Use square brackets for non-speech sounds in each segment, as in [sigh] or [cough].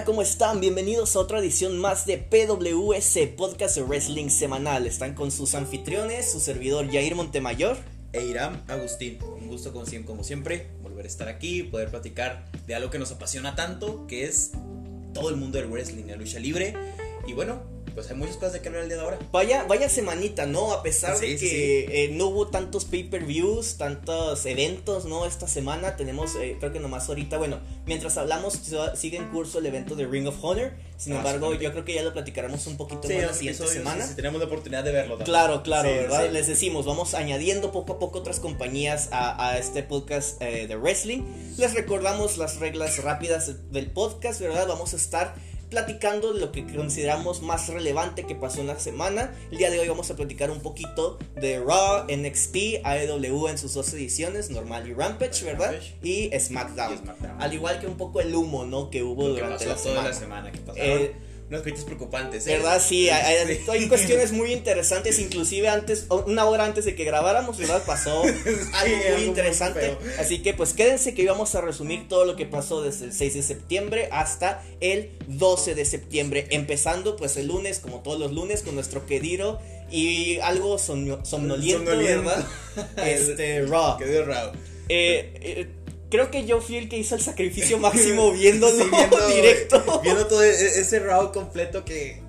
Hola, ¿cómo están? Bienvenidos a otra edición más de PWS, Podcast de Wrestling Semanal. Están con sus anfitriones, su servidor Jair Montemayor. E Irán Agustín. Un gusto como siempre, volver a estar aquí, poder platicar de algo que nos apasiona tanto, que es todo el mundo del wrestling, la lucha libre. Y bueno, pues hay muchas cosas de que hablar el día de ahora. Vaya, vaya semanita, ¿no? A pesar de Sí, sí, que eh, no hubo tantos pay-per-views, tantos eventos, ¿no? Esta semana tenemos, eh, creo que nomás ahorita, bueno, mientras hablamos sigue en curso el evento de Ring of Honor. Sin Ah, embargo, yo creo que ya lo platicaremos un poquito Sí, más la siguiente episodios, semana. sí, sí, tenemos la oportunidad de verlo. también. Claro, claro, Sí, ¿verdad? sí. Les decimos, vamos añadiendo poco a poco otras compañías a, a este podcast eh, de wrestling. Les recordamos las reglas rápidas del podcast, ¿verdad? Vamos a estar platicando de lo que consideramos más relevante que pasó en la semana. El día de hoy vamos a platicar un poquito de Raw, NXT, AEW en sus dos ediciones, Normal y Rampage, ¿verdad? Rampage. Y SmackDown. Y SmackDown. Al igual que un poco el humo, ¿no? Que hubo Lo que durante pasó la toda semana. la semana, que Eh, unas cositas preocupantes. ¿eh? ¿Verdad? Sí, hay, cuestiones muy interesantes, inclusive antes, una hora antes de que grabáramos, ¿verdad? Pasó [laughs] algo algo muy interesante. Así que pues quédense que íbamos a resumir todo lo que pasó desde el 6 de septiembre hasta el 12 de septiembre, empezando pues el lunes, como todos los lunes, con nuestro querido y algo somno- somnoliento, Somnoliento. ¿verdad? [laughs] Este, Raw. Quedó raro. Eh, eh, creo que yo fui el que hizo el sacrificio [laughs] máximo viéndolo Sí, viendo, [laughs] directo. Viendo todo e- ese round completo que.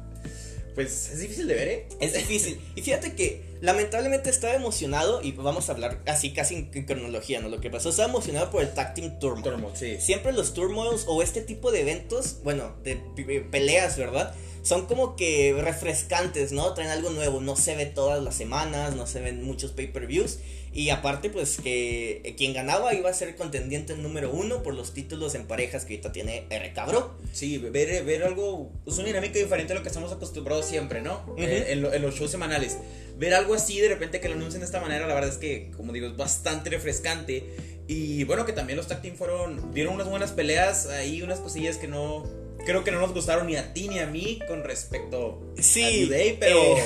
Pues es difícil de ver, ¿eh? Es difícil. [laughs] Y fíjate que lamentablemente estaba emocionado y vamos a hablar así casi en, cronología, ¿no? Lo que pasó, estaba emocionado por el Tag Team Turmoil. Turmoil, sí. Siempre los turmoils o este tipo de eventos, bueno, de pe- peleas, ¿verdad? Son como que refrescantes, ¿no? Traen algo nuevo, no se ve todas las semanas, no se ven muchos pay-per-views. Y aparte, pues que quien ganaba iba a ser contendiente número uno por los títulos en parejas que ahorita tiene R. Cabro. Sí, ver, ver algo, es una dinámica diferente a lo que estamos acostumbrados siempre, ¿no? Eh, en, lo- en los shows semanales. Ver algo así de repente que lo anuncien de esta manera, la verdad es que, como digo, es bastante refrescante. Y bueno, que también los tag team fueron, dieron unas buenas peleas, ahí unas cosillas que no, creo que no nos gustaron ni a ti ni a mí con respecto Sí, a New Day, pero, eh.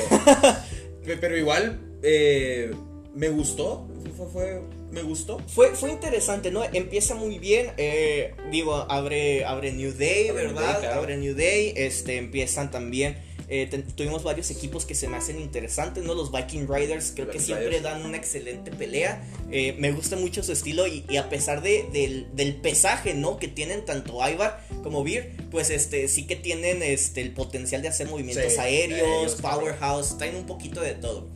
[laughs] pe- pero igual, eh, me gustó, fue, fue- me gustó. Fue, fue interesante, ¿no? Empieza muy bien. eh, digo, abre, abre New Day, Abre New ¿verdad? Day, claro. Abre New Day. Este, empiezan también. Eh, tuvimos varios equipos que se me hacen interesantes, ¿no? Los Viking Riders creo que siempre Riders. dan una excelente pelea. eh, me gusta mucho su estilo y, y a pesar de, del, del pesaje, ¿no? Que tienen tanto Ivar como Beer, pues este, sí que tienen este, el potencial de hacer movimientos Sí, aéreos, powerhouse, traen un poquito de todo.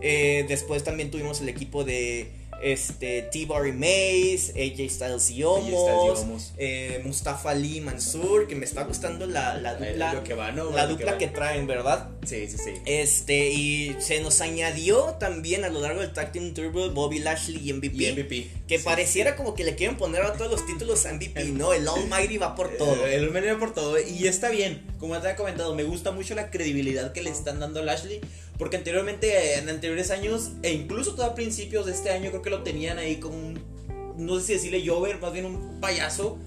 Eh, después también tuvimos el equipo de este, T-Bar Maze, AJ Styles y AJ Styles y Omos, Omos. eh, Mustafa Ali Mansur, que me está gustando la, la dupla, que va, ¿no? la dupla va. que traen, ¿verdad? Sí, sí, sí. Este, y se nos añadió también a lo largo del Tag Team Turbo Bobby Lashley y MVP. Y MVP. Que Sí. pareciera como que le quieren poner a todos los títulos a MVP, ¿no? El Almighty va por todo. Eh, El veneno por todo. Y está bien. Como te había comentado, me gusta mucho la credibilidad que le están dando a Lashley. Porque anteriormente, en anteriores años, e incluso todo a principios de este año, creo que lo tenían ahí como un. No sé si decirle Jover, más bien un payaso.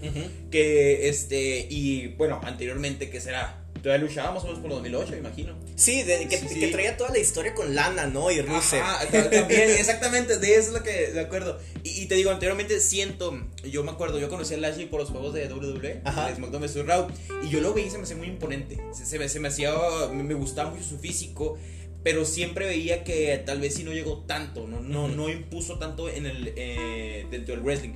Que este. Y bueno, anteriormente, ¿qué será? Todavía luchaba más o menos por 2008, me imagino. Sí, de- que, Sí, sí. que traía toda la historia con Lana, ¿no? Y Rusev. Ajá, ta- también, [laughs] exactamente, de eso es lo que de acuerdo. Y, y te digo, anteriormente siento, yo me acuerdo, yo conocí a Lashley por los juegos de WWE, Ajá. de SmackDown vs. Raw, y yo lo veía y se me hacía muy imponente. Se, se me, se me hacía, me, me gustaba mucho su físico, pero siempre veía que tal vez sí no llegó tanto, no, no, Ujú. no impuso tanto en el, eh, dentro del wrestling.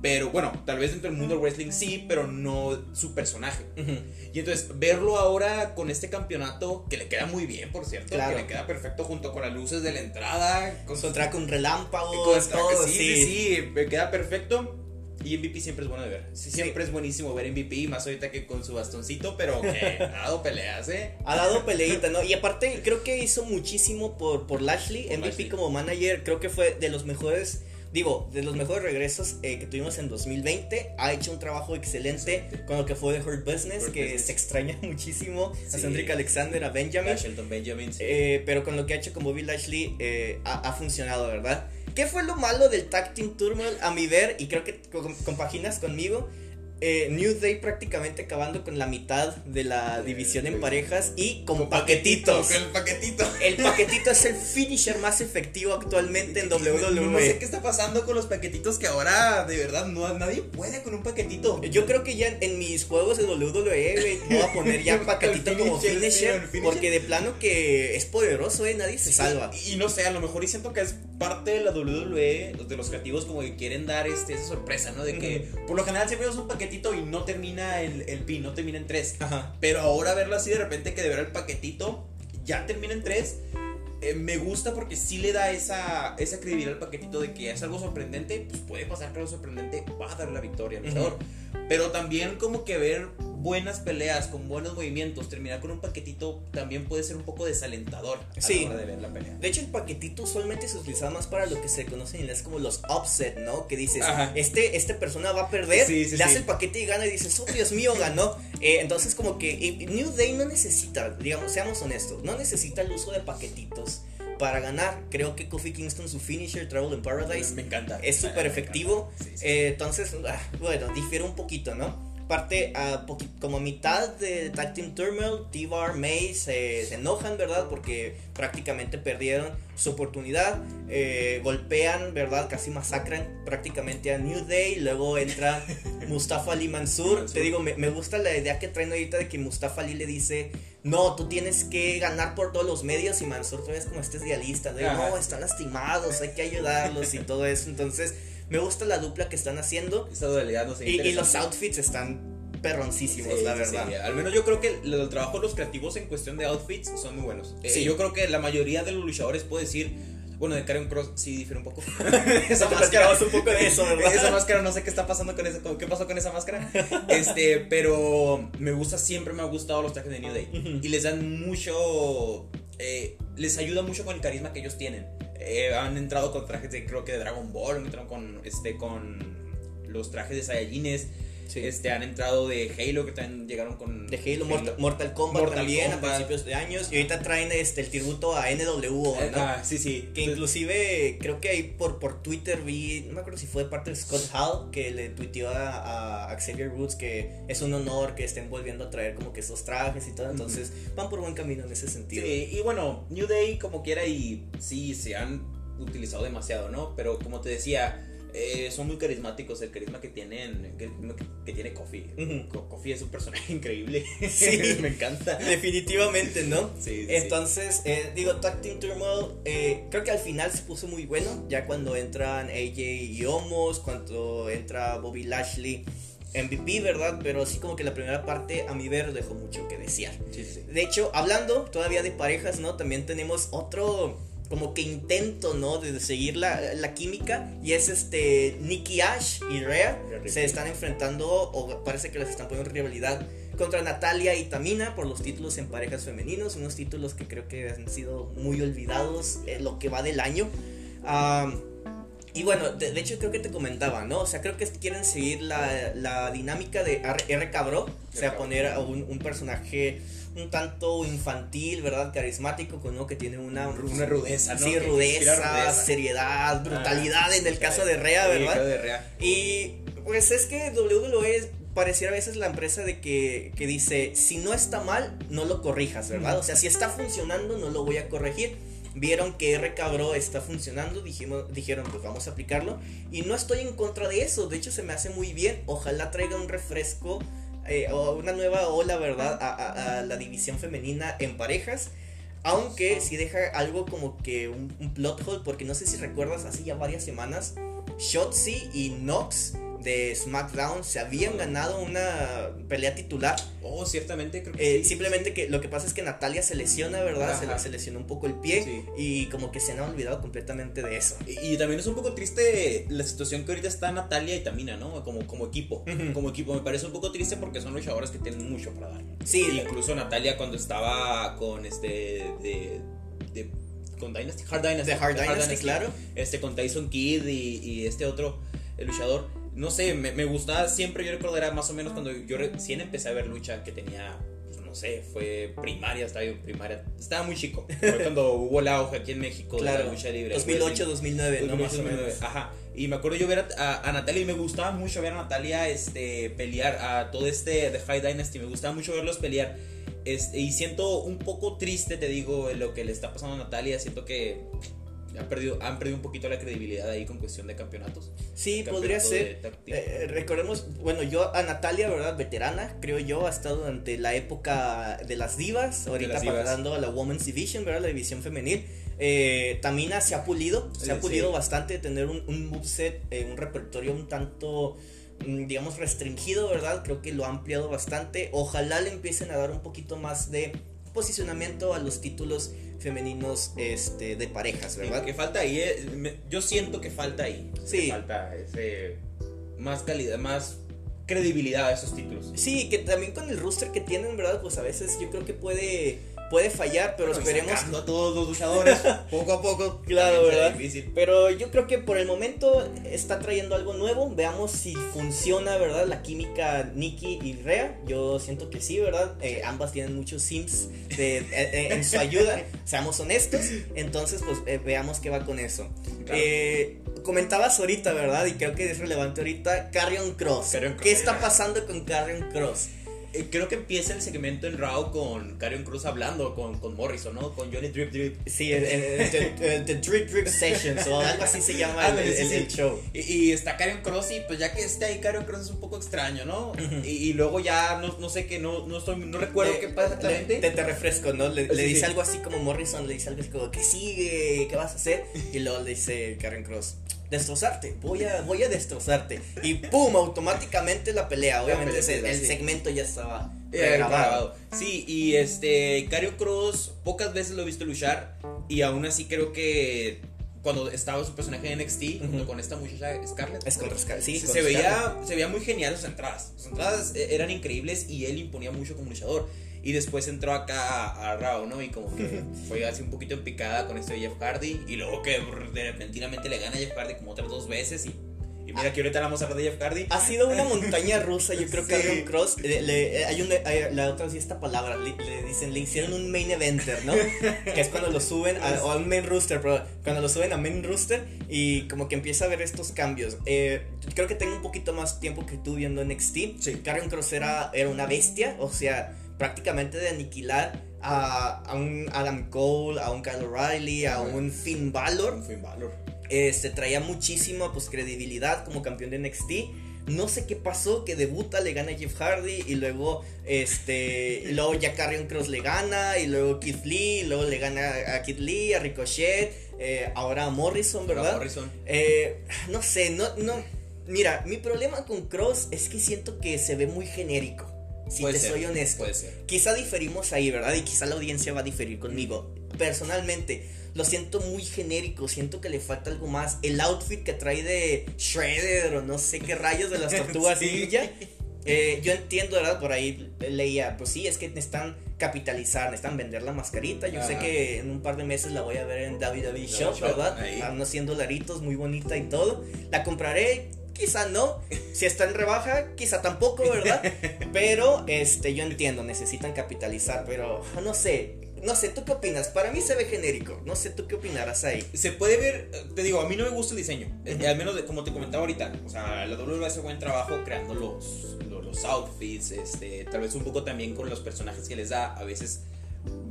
Pero bueno, tal vez dentro del mundo del wrestling sí, pero no su personaje. Ujú. Y entonces, verlo ahora con este campeonato, que le queda muy bien, por cierto, Claro. que le queda perfecto junto con las luces de la entrada, con Con un relámpago, con el traje, todo, sí, sí, sí, me queda perfecto. Y MVP siempre es bueno de ver. Sí, siempre es buenísimo ver MVP, más ahorita que con su bastoncito, pero que [laughs] ha dado peleas, ¿eh? Ha dado peleita, ¿no? Y aparte, creo que hizo muchísimo por, por Lashley. Por MVP Lashley. como manager, creo que fue de los mejores, digo, de los mejores regresos eh, que tuvimos en 2020. Ha hecho un trabajo excelente Excelente. con lo que fue de Hurt Business, Hurt que Business. se extraña [laughs] muchísimo a Sí. Cedric Alexander, a Benjamin. A Shelton Benjamin. sí. Eh, pero con lo que ha hecho con Bobby Lashley eh, ha, ha funcionado, ¿verdad? ¿Qué fue lo malo del Tag Team Turmoil a mi ver? Y creo que co- compaginas conmigo. Eh, New Day prácticamente acabando con la mitad de la división en parejas y con paquetitos. Con el paquetito. El paquetito es el [laughs] finisher más efectivo actualmente en WWE. No sé qué está pasando con los paquetitos que ahora de verdad no, nadie puede con un paquetito. Yo creo que ya en mis juegos de WWE voy a poner ya [laughs] paquetito como finisher, porque de plano que es poderoso, eh, nadie se salva. Y, y no sé, a lo mejor y siento que es parte de la WWE, de los creativos como que quieren dar este, esa sorpresa, ¿no? De que por lo general siempre es un paquetito y no termina el, el pin, no termina en tres. Ajá. Pero ahora verlo así de repente que de ver el paquetito ya termina en tres. eh, me gusta porque sí le da esa, esa credibilidad al paquetito de que es algo sorprendente, pues puede pasar que algo sorprendente va a dar la victoria al luchador. Pero también como que ver buenas peleas con buenos movimientos, terminar con un paquetito también puede ser un poco desalentador a Sí. la hora de ver la pelea. De hecho, el paquetito usualmente se utiliza más para lo que se conoce en inglés como los upset, ¿no? Que dices, Ajá. este, este persona va a perder, Sí, sí, le hace el paquete y gana y dices, oh Dios mío, ganó. Eh, entonces, como que eh, New Day no necesita, digamos, seamos honestos, no necesita el uso de paquetitos para ganar. Creo que Kofi Kingston, su finisher, Travel in Paradise, me encanta. es súper efectivo. Sí, sí. Eh, entonces, ah, bueno, difiere un poquito, ¿no? Parte a como a mitad de Tag Team Turmoil, T-Bar, May se, se enojan, ¿verdad? Porque prácticamente perdieron su oportunidad. eh, golpean, ¿verdad? Casi masacran prácticamente a New Day. Luego entra [laughs] Mustafa Ali Mansur. Te digo, me, me gusta la idea que traen ahorita de que Mustafa Ali le dice: No, tú tienes que ganar por todos los medios. Y Mansur todavía es como este idealista: de. No, están lastimados, hay que ayudarlos y todo eso. Entonces, me gusta la dupla que están haciendo. Esa dualidad no sé. Y, y los outfits están perroncísimos, Sí, la verdad. sí. Al menos yo creo que el, el trabajo de los creativos en cuestión de outfits son muy buenos. Eh, Sí. yo creo que la mayoría de los luchadores puede decir. Bueno, de Karen Cross sí difiere un poco. [laughs] [laughs] esa Te máscara. un poco de eso, ¿verdad? Esa máscara, no sé qué está pasando con esa. ¿Qué pasó con esa máscara? [laughs] Este, pero me gusta, siempre me ha gustado los trajes de New Day. Y les dan mucho. Eh, les ayuda mucho con el carisma que ellos tienen. Eh, han entrado con trajes de, creo que de Dragon Ball, han entrado con, este, con los trajes de Saiyajines. Sí. Este, han entrado de Halo, que también llegaron con. De Halo, Mortal, Mortal Kombat Mortal también Kombat. a principios de años. Y ahorita traen este, el tributo a NWO, ¿no? ah, sí, sí. Que inclusive creo que ahí por, por Twitter vi, no me acuerdo si fue de parte de Scott Hall, que le tuiteó a, a Xavier Woods que es un honor que estén volviendo a traer como que esos trajes y todo. Entonces van por buen camino en ese sentido. Sí, y bueno, New Day como quiera y sí, se han utilizado demasiado, ¿no? Pero como te decía, eh, son muy carismáticos, el carisma que tienen, que, que tiene Kofi. Ujú. Co- Kofi es un personaje [laughs] increíble. Sí. [laughs] me encanta. Definitivamente, ¿no? Sí, sí. Entonces, eh, digo, Team Turmoil, eh, creo que al final se puso muy bueno, ya cuando entran AJ y Omos, cuando entra Bobby Lashley, MVP, ¿verdad? Pero así como que la primera parte, a mi ver, dejó mucho que desear. Sí, sí. De hecho, hablando todavía de parejas, ¿no? También tenemos otro como que intento, ¿no? De seguir la, la química. Y es este Nikki Ash y Rhea. Se están enfrentando, o parece que les están poniendo rivalidad contra Natalia y Tamina por los títulos en parejas femeninos. Unos títulos que creo que han sido muy olvidados en lo que va del año. Y bueno, de, de hecho creo que te comentaba, ¿no? O sea, creo que quieren seguir la, la dinámica de R, R. Cabro. O sea, poner a un, un personaje un tanto infantil, ¿verdad? Carismático, con uno que tiene una, Una rudeza, ¿no? Sí, rudeza, seriedad, brutalidad Ah, en el caso de Rea, ¿verdad? de Rea. Y pues es que WWE pareciera a veces la empresa de que, que dice, si no está mal, no lo corrijas, ¿verdad? O sea, si está funcionando, no lo voy a corregir. Vieron que R Cabro está funcionando, dijimos, dijeron, pues vamos a aplicarlo. Y no estoy en contra de eso, de hecho se me hace muy bien. Ojalá traiga un refresco eh, o una nueva ola, ¿verdad? A, a- a la división femenina en parejas. Aunque si deja algo como que un, un plot hole, porque no sé si recuerdas, hace ya varias semanas, Shotzi y Nox de SmackDown se habían ganado una pelea titular. Oh, ciertamente, creo que Eh, sí. simplemente que lo que pasa es que Natalia se lesiona, ¿verdad? Se, Ajá. se lesionó un poco el pie Sí. y como que se han olvidado completamente de eso. Y, y también es un poco triste la situación que ahorita está Natalia y Tamina, ¿no? Como, como equipo. Como equipo. Me parece un poco triste porque son luchadoras que tienen mucho para dar. Sí, Incluso Natalia cuando estaba con este. de. de- con Dynasty. Hard Dynasty. de Hard Dynasty, claro. Este con Tyson Kidd y, y este otro el luchador. No sé, me, me gustaba siempre. Yo recordará más o menos cuando yo recién empecé a ver lucha que tenía pues, no sé, fue primaria, estaba yo primaria. Estaba muy chico. [laughs] Fue cuando hubo la hoja aquí en México de Claro, la lucha libre. 2008, 2009, ¿no? Más o 2008, menos. Ajá. Y me acuerdo yo ver a, a- a Natalia y me gustaba mucho ver a Natalia este, pelear a todo este The High Dynasty. Me gustaba mucho verlos pelear. Este, y siento un poco triste, te digo, lo que le está pasando a Natalia. Siento que ha perdido, han perdido un poquito la credibilidad ahí con cuestión de campeonatos. Sí, Campeonato podría ser. Eh, recordemos, bueno, yo a Natalia, ¿verdad? Veterana, creo yo, ha estado durante la época de las divas, ahorita las divas. pasando a la Women's Division, ¿verdad? La división femenil. Eh, Tamina se ha pulido, se ha Sí. pulido bastante de tener un, un moveset, eh, un repertorio un tanto, mm, digamos, restringido, ¿verdad? Creo que lo ha ampliado bastante. Ojalá le empiecen a dar un poquito más de posicionamiento a los títulos femeninos este, de parejas, ¿verdad? Que falta ahí, eh, yo siento que falta ahí. Sí. Que falta ese más calidad, más credibilidad a esos títulos. Sí, que también con el rooster que tienen, ¿verdad? Pues a veces yo creo que puede, puede fallar, pero Bueno, esperemos. a todos los luchadores [laughs] poco a poco. Claro, ¿verdad? Difícil. Pero yo creo que por el momento está trayendo algo nuevo. Veamos si funciona, ¿verdad? La química Nikki y Rhea. Yo siento que sí, ¿verdad? Eh, ambas tienen muchos sims de, eh, eh, en su ayuda. [laughs] Seamos honestos. Entonces, pues eh, veamos qué va con eso. Claro. Comentabas ahorita, ¿verdad? Y creo que es relevante ahorita. Carrion Cross. Kross. ¿Qué está pasando con Carrion Cross? Eh, creo que empieza el segmento en Raw con Karrion Cruz hablando con, con Morrison, ¿no? Con Johnny Drip Drip. Sí, el, The Drip Drip Sessions o algo así se llama el, Ándale, sí, el- sí. el show. Y, y está Karrion Cross y pues ya que está ahí Karrion Cross es un poco extraño, ¿no? y, y luego ya no, no sé qué, no, no, estoy, no recuerdo Le- qué pasa exactamente. Te, te refresco, ¿no? Le, Sí, le dice algo así como Morrison, le dice algo así como, ¿qué sigue? ¿Qué vas a hacer? Y luego le dice Karen Cross, destrozarte, voy a, voy a destrozarte. Y ¡pum! Automáticamente la pelea. Obviamente ese- el sí. segmento ya estaba Eh, grabado. Sí, y este, Cario Cross pocas veces lo he visto luchar y aún así creo que cuando estaba su personaje en NXT junto Ujú. con esta muchacha Scarlett. Es contra Scar- sí, se, veía, Scarlett. se veía muy genial sus entradas. Sus entradas eh, eran increíbles y él imponía mucho como luchador. Y después entró acá a, a Raw, ¿no? Y como que fue así un poquito en picada con esto de Jeff Hardy. Y luego que de repentinamente le gana a Jeff Hardy como otras dos veces. Y, y mira que ahorita vamos a hablar de Jeff Hardy. Ha sido una montaña rusa, yo creo que Sí. Karen Cross, le- le- hay un, hay- la otra sí esta palabra, le, le dicen, le hicieron un main eventer, ¿no? [laughs] que es cuando lo suben a, o a un main rooster, pero cuando lo suben a main rooster y como que empieza a ver estos cambios. Eh, creo que tengo un poquito más tiempo que tú viendo NXT. Sí. Karen Cross era, era una bestia, o sea, prácticamente de aniquilar a, a un Adam Cole, a un Kyle O'Reilly, a un Finn Balor. Finn Balor. Este, traía muchísima pues, credibilidad como campeón de NXT. No sé qué pasó, que debuta, le gana a Jeff Hardy y luego este [laughs] y luego ya Carrion Cross le gana y luego Keith Lee, y luego le gana a Keith Lee, a Ricochet, eh, ahora a Morrison, ¿verdad? Morrison. Eh, no sé, no, no. Mira, mi problema con Cross es que siento que se ve muy genérico. Si Puede te ser, soy honesto. Puede ser. Quizá diferimos ahí, ¿verdad? Y quizá la audiencia va a diferir conmigo. Personalmente, lo siento muy genérico, siento que le falta algo más. El outfit que trae de Shredder o no sé qué rayos de las [laughs] tortugas Sí. ninja. eh, yo entiendo, ¿verdad? Por ahí leía, pues sí, es que necesitan capitalizar, necesitan vender la mascarita. Yo sé que en un par de meses la voy a ver en WWE Shop, Shop, ¿verdad? A unos 100 dolaritos, muy bonita y todo. La compraré, quizá no. Si está en rebaja, quizá tampoco, ¿verdad? [laughs] Pero este, yo entiendo, necesitan capitalizar, pero no sé. No sé, ¿tú qué opinas? Para mí se ve genérico. No sé, ¿tú qué opinarás ahí? Se puede ver, eh, te digo, a mí no me gusta el diseño. Eh. Al menos de- como te comentaba ahorita. O sea, la WWE hace buen trabajo creando los, los, los outfits. Este, tal vez un poco también con los personajes que les da. A veces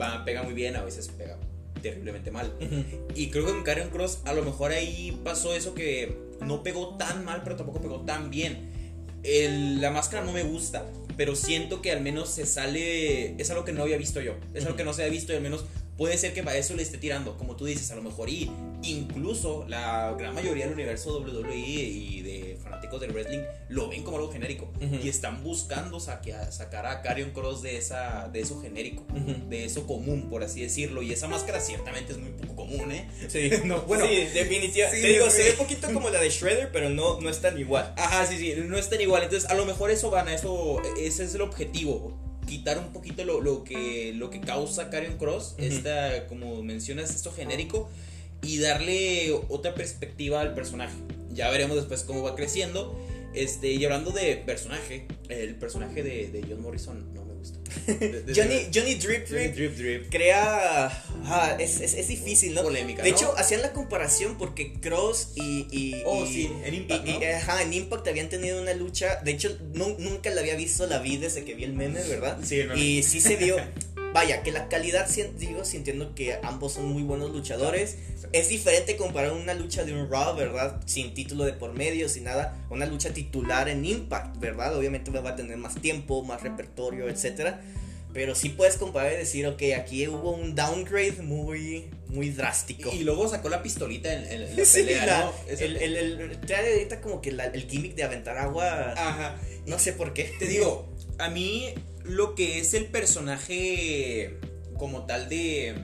va, pega muy bien, a veces pega terriblemente mal. Y creo que con Karen Cross a lo mejor ahí pasó eso que no pegó tan mal, pero tampoco pegó tan bien. El- la máscara no me gusta, pero siento que al menos se sale. Es algo que no había visto yo. Es algo que no se había visto y al menos puede ser que para eso le esté tirando. Como tú dices, a lo mejor. Y incluso la gran mayoría del universo WWE y de fanáticos del wrestling lo ven como algo genérico. Ujú. Y están buscando saquea- sacar a Karrion Cross de, esa, de eso genérico. Ujú. De eso común, por así decirlo. Y esa máscara ciertamente es muy poco común, ¿eh? Sí, [laughs] No, bueno. sí, definitivamente. Sí, Te digo, se ve poquito como la de Shredder, pero no, no es tan igual. Ajá, sí, sí, no es tan igual. Entonces, a lo mejor eso van a eso, ese es el objetivo. Quitar un poquito lo, lo que, lo que causa Karen Cross, esta, como mencionas, esto genérico, y darle otra perspectiva al personaje. Ya veremos después cómo va creciendo. Este, y hablando de personaje, el personaje de, de John Morrison no [laughs] Johnny, Johnny Drip Drip, Drip Drip. crea. ah, es, es, es difícil, ¿no? Polémica, De ¿no? hecho, hacían la comparación porque Cross y. y Oh, y- sí, en Impact, y- y- ¿no? ajá, en Impact habían tenido una lucha. De hecho, nu- nunca la había visto, la vi desde que vi el meme, ¿verdad? Sí, el meme. Y sí se vio. [laughs] Vaya, que la calidad, digo, sintiendo que ambos son muy buenos luchadores. Es diferente comparar una lucha de un Raw, ¿verdad? Sin título de por medio, sin nada. Una lucha titular en Impact, ¿verdad? Obviamente va a tener más tiempo, más repertorio, etcétera. Pero sí puedes comparar y decir, ok, aquí hubo un downgrade muy, muy drástico. Y luego sacó la pistolita en, en la [laughs] Sí, pelea, la- el, el, el- trae ahorita como que la- el gimmick de aventar agua. Ajá. No sé por qué. Te digo, [laughs] a mí lo que es el personaje como tal de,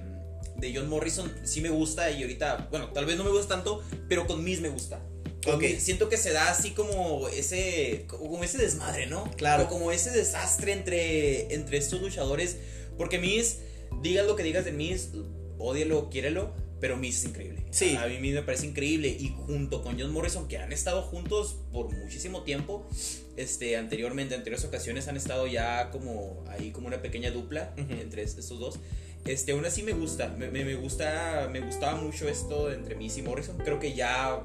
de John Morrison sí me gusta y ahorita, bueno, tal vez no me gusta tanto, pero con Miz me gusta. Con Ok. Miz siento que se da así como ese, como ese desmadre, ¿no? Claro. O como ese desastre entre, entre estos luchadores, porque Miz, digas lo que digas de Miz, ódialo, quiérelo, pero Miz es increíble. Sí. A mí me parece increíble y junto con John Morrison, que han estado juntos por muchísimo tiempo, este, anteriormente, en anteriores ocasiones han estado ya como ahí como una pequeña dupla Ujú. entre es- estos dos. Este, aún así me gusta, me, me- me gusta, me gustaba mucho esto entre Miz y Morrison. Creo que ya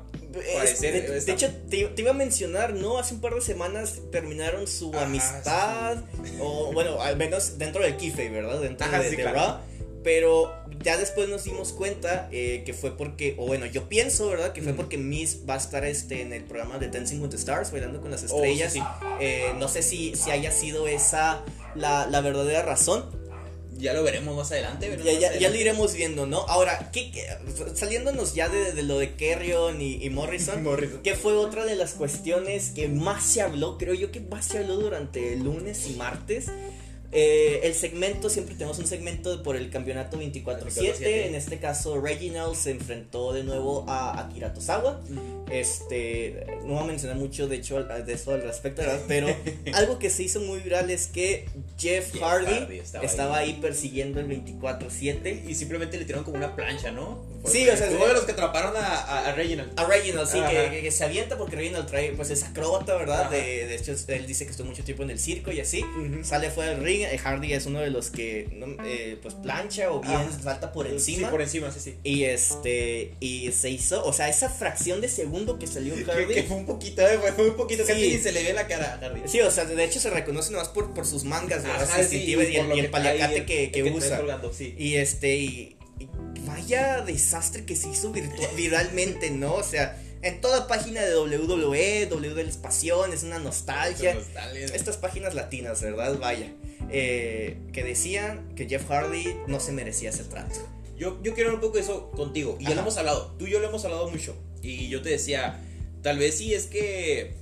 parecer, de, de hecho, te, te iba a mencionar, ¿no? Hace un par de semanas terminaron su Ajá, amistad. O bueno, al menos dentro del Kife, ¿verdad? Dentro Ajá, de, sí, de claro. Raw. Pero ya después nos dimos cuenta eh, que fue porque, o bueno, yo pienso, ¿verdad? Que fue porque Miss va a estar este, en el programa de Dancing with the Stars, bailando con las Oh, estrellas. sí, sí. Eh, no sé si, si haya sido esa la, la verdadera razón. ya lo veremos más adelante. veremos Ya, más ya, ya lo iremos viendo, ¿no? Ahora, ¿qué, qué- saliéndonos ya de, de lo de Carrion y, y Morrison, [laughs] Morrison. que fue otra de las cuestiones que más se habló, creo yo que más se habló durante el lunes y martes. Eh, el segmento, siempre tenemos un segmento por el campeonato 24-7. 24/7. En este caso, Reginald se enfrentó de nuevo a Akira Tozawa. Este, no voy a mencionar mucho de hecho de eso al respecto, ¿verdad? Pero [laughs] algo que se hizo muy viral es que Jeff, Jeff Hardy, Hardy estaba, estaba ahí. persiguiendo el 24-7. Y simplemente le tiraron como una plancha, ¿no? Sí, o sea, Fue sí. de los que atraparon a, a, a Reginald. A Reginald, sí, que, que- que se avienta porque Reginald trae, pues es acróbata, ¿verdad? De, de hecho, él dice que estuvo mucho tiempo en el circo y así. Ujú. Sale fuera del ring, eh, Hardy es uno de los que, eh, pues, plancha o bien Ajá. salta por encima. Sí, por encima, sí, sí. Y este, y se hizo, o sea, esa fracción de segundo que salió Hardy. Que, que fue un poquito, eh, fue muy poquito. Sí. Casi se le ve la cara a Hardy. Sí, o sea, de hecho se reconoce nomás por, por sus mangas, ¿verdad? Ajá, sí, y, el, lo y el trae, paliacate el- que, el que usa. colgando, sí. Y este, y, y vaya desastre que se hizo viralmente, ¿no? O sea, en toda página de WWE, W del Espación, es una nostalgia. Nostalgia. Estas páginas latinas, ¿verdad? Vaya. eh, que decían que Jeff Hardy no se merecía ese trato. Yo, yo quiero hablar un poco de eso contigo. Y ya lo hemos hablado. Tú y yo lo hemos hablado mucho. Y yo te decía, tal vez sí es que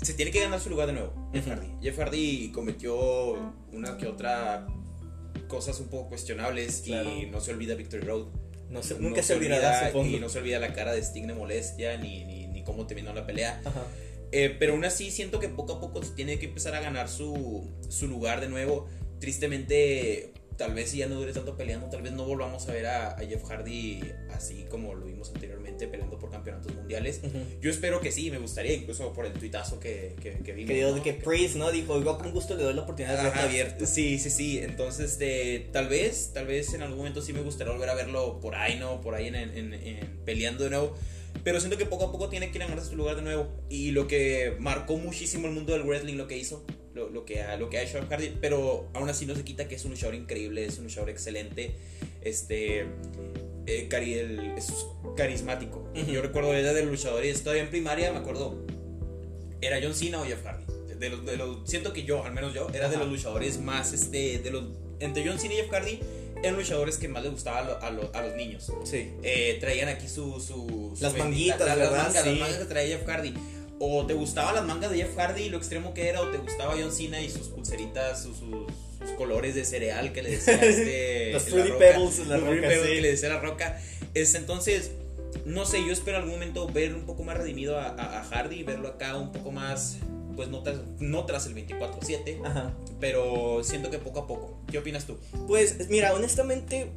se tiene que ganar su lugar de nuevo. Jeff. Hardy. Jeff Hardy cometió una que otra cosas un poco cuestionables Claro. y no se olvida Victory Road. No se, No nunca se olvidará, olvida-. Y no se olvida la cara de Sting de molestia ni, ni, ni cómo terminó la pelea. Ajá. Eh, pero aún así siento que poco a poco tiene que empezar a ganar su, su lugar de nuevo. Tristemente, tal vez si ya no dure tanto peleando, tal vez no volvamos a ver a, a Jeff Hardy así como lo vimos anteriormente peleando por campeonatos mundiales. Ujú. Yo espero que sí, me gustaría, incluso por el tuitazo que, que, que vimos. Que dio ¿no? que Priest, ¿no? Dijo, yo con gusto le doy la oportunidad de abierto. [laughs] Sí, sí, sí. Entonces, este, tal vez, tal vez en algún momento sí me gustaría volver a verlo por ahí, ¿no? Por ahí en, en- en- peleando de nuevo. Pero siento que poco a poco tiene que ir a ganarse su lugar de nuevo. Y lo que marcó muchísimo el mundo del wrestling, lo que hizo, lo, lo que, ha, lo que ha hecho Hardy. Pero aún así no se quita que es un luchador increíble, es un luchador excelente. Este. eh, cari- el- es carismático. Ujú. Yo recuerdo era de los luchadores, todavía en primaria me acuerdo. Era John Cena o Jeff Hardy. De los, de los, siento que yo, al menos yo, era de Ajá. los luchadores más, este, de los, entre John Cena y Jeff Hardy, eran luchadores que más les gustaba a, lo- a lo- a los niños. Sí. Eh, traían aquí su, su, su Las manguitas, la- las ¿verdad? mangas, Sí. las mangas que traía Jeff Hardy. O te gustaban las mangas de Jeff Hardy y lo extremo que era, o te gustaba John Cena y sus pulseritas, sus, sus, sus colores de cereal que le decía [laughs] este. Los Fruity. Pebbles la Roca, Pebbles sí. que le decía la roca. Es, entonces, no sé, yo espero en algún momento ver un poco más redimido a, a- a Hardy, verlo acá un poco más, pues no tras, no tras el 24-7, Ajá. pero siento que poco a poco. ¿Qué opinas tú? Pues mira, honestamente,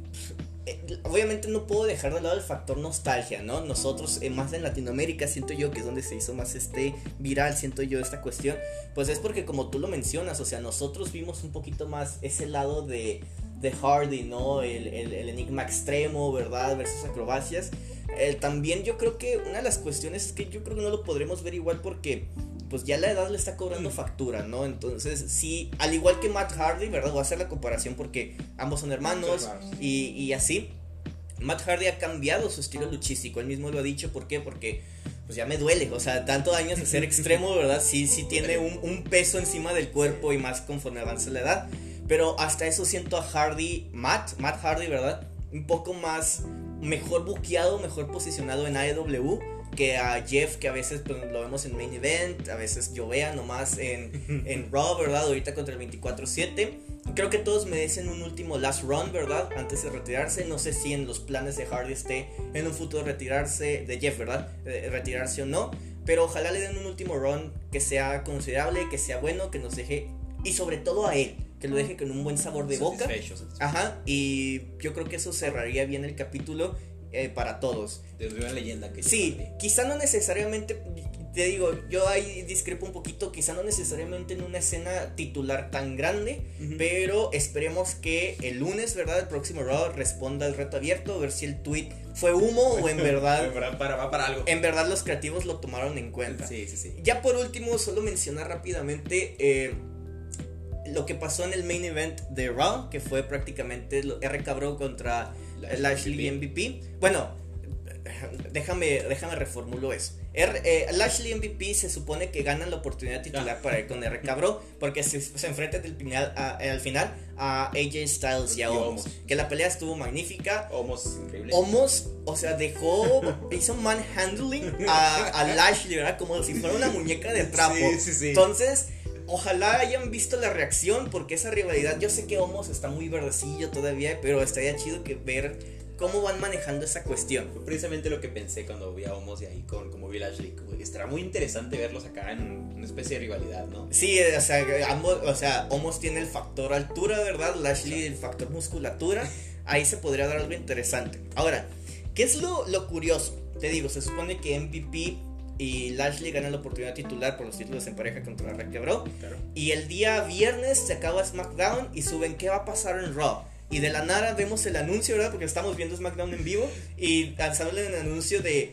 eh, obviamente no puedo dejar de lado el factor nostalgia, ¿no? Nosotros, eh, más en Latinoamérica, siento yo que es donde se hizo más este viral, siento yo esta cuestión, pues es porque como tú lo mencionas, o sea, nosotros vimos un poquito más ese lado de, de Hardy, ¿no? El, el, enigma extremo, ¿verdad? Versus acrobacias. también yo creo que una de las cuestiones es que yo creo que no lo podremos ver igual porque pues ya la edad le está cobrando mm. factura, ¿no? Entonces, sí, al igual que Matt Hardy, ¿verdad? Voy a hacer la comparación porque ambos son hermanos y, y así. Matt Hardy ha cambiado su estilo luchístico, él mismo lo ha dicho, ¿por qué? Porque pues ya me duele, o sea, tantos años de ser [laughs] extremo, ¿verdad? Sí, sí tiene un, un, peso encima del cuerpo y más conforme avanza la edad, pero hasta eso siento a Hardy, Matt, Matt Hardy, ¿verdad? Un poco más, mejor buqueado, mejor posicionado en AEW que a Jeff, que a veces pues, lo vemos en main event, a veces yo vea nomás en, [laughs] en Raw, ¿verdad? Ahorita contra el 24-7. Creo que todos merecen un último last run, ¿verdad? Antes de retirarse. No sé si en los planes de Hardy esté en un futuro retirarse, de Jeff, ¿verdad? retirarse o no. Pero ojalá le den un último run que sea considerable, que sea bueno, que nos deje. Y sobre todo a él, que lo deje con un buen sabor de boca. Ajá. Y yo creo que eso cerraría bien el capítulo eh, para todos. De una leyenda que Sí, quizá no necesariamente, te digo, yo ahí discrepo un poquito, quizá no necesariamente en una escena titular tan grande, pero esperemos que el lunes, ¿verdad? El próximo Raw responda al reto abierto, a ver si el tweet fue humo o [laughs] en verdad... para, va para algo. En verdad los creativos lo tomaron en cuenta. Sí, sí, sí. Ya por último, solo mencionar rápidamente... Eh, lo que pasó en el main event de Raw, que fue prácticamente R. Cabrón contra Lashley MVP. Bueno, déjame, déjame reformulo eso. Eh, Lashley MVP se supone que ganan la oportunidad titular para ir con R. Cabrón porque se, se enfrenta del final al final a AJ Styles y a Omos. Que la pelea estuvo magnífica. Omos, increíble. Omos, o sea, dejó, hizo manhandling a, a Lashley, ¿verdad? Como si fuera una muñeca de trapo. Sí, sí, sí. Entonces ojalá hayan visto la reacción, porque esa rivalidad, yo sé que Homos está muy verdecillo todavía, pero estaría chido que ver cómo van manejando esa cuestión. Fue precisamente lo que pensé cuando vi a Homos y ahí con como vi a Ashley. Estará muy interesante verlos acá en una especie de rivalidad, ¿no? Sí, o sea, ambos, o sea, Homos tiene el factor altura, ¿verdad? Lashley el factor musculatura. Ahí se podría dar algo interesante. Ahora, ¿qué es lo, lo curioso? Te digo, se supone que MVP y Lashley gana la oportunidad titular por los títulos en pareja contra Raquel Bro. Y el día viernes se acaba SmackDown y suben qué va a pasar en Raw. Y de la nada vemos el anuncio, ¿verdad? Porque estamos viendo SmackDown en vivo. Y sale el anuncio de.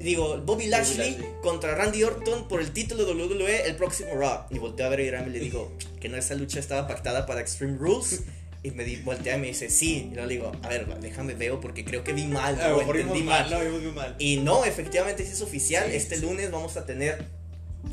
digo, Bobby Lashley, contra Randy Orton por el título de WWE el próximo Raw. Y volteo a ver a Irán y le digo que no esa lucha estaba pactada para Extreme Rules. Y me di, voltea y me dice, sí. Y yo le digo, a ver, déjame veo porque creo que vi mal. Ah, entendí mal. No, vimos mal. Y no, efectivamente sí es oficial. este lunes vamos a tener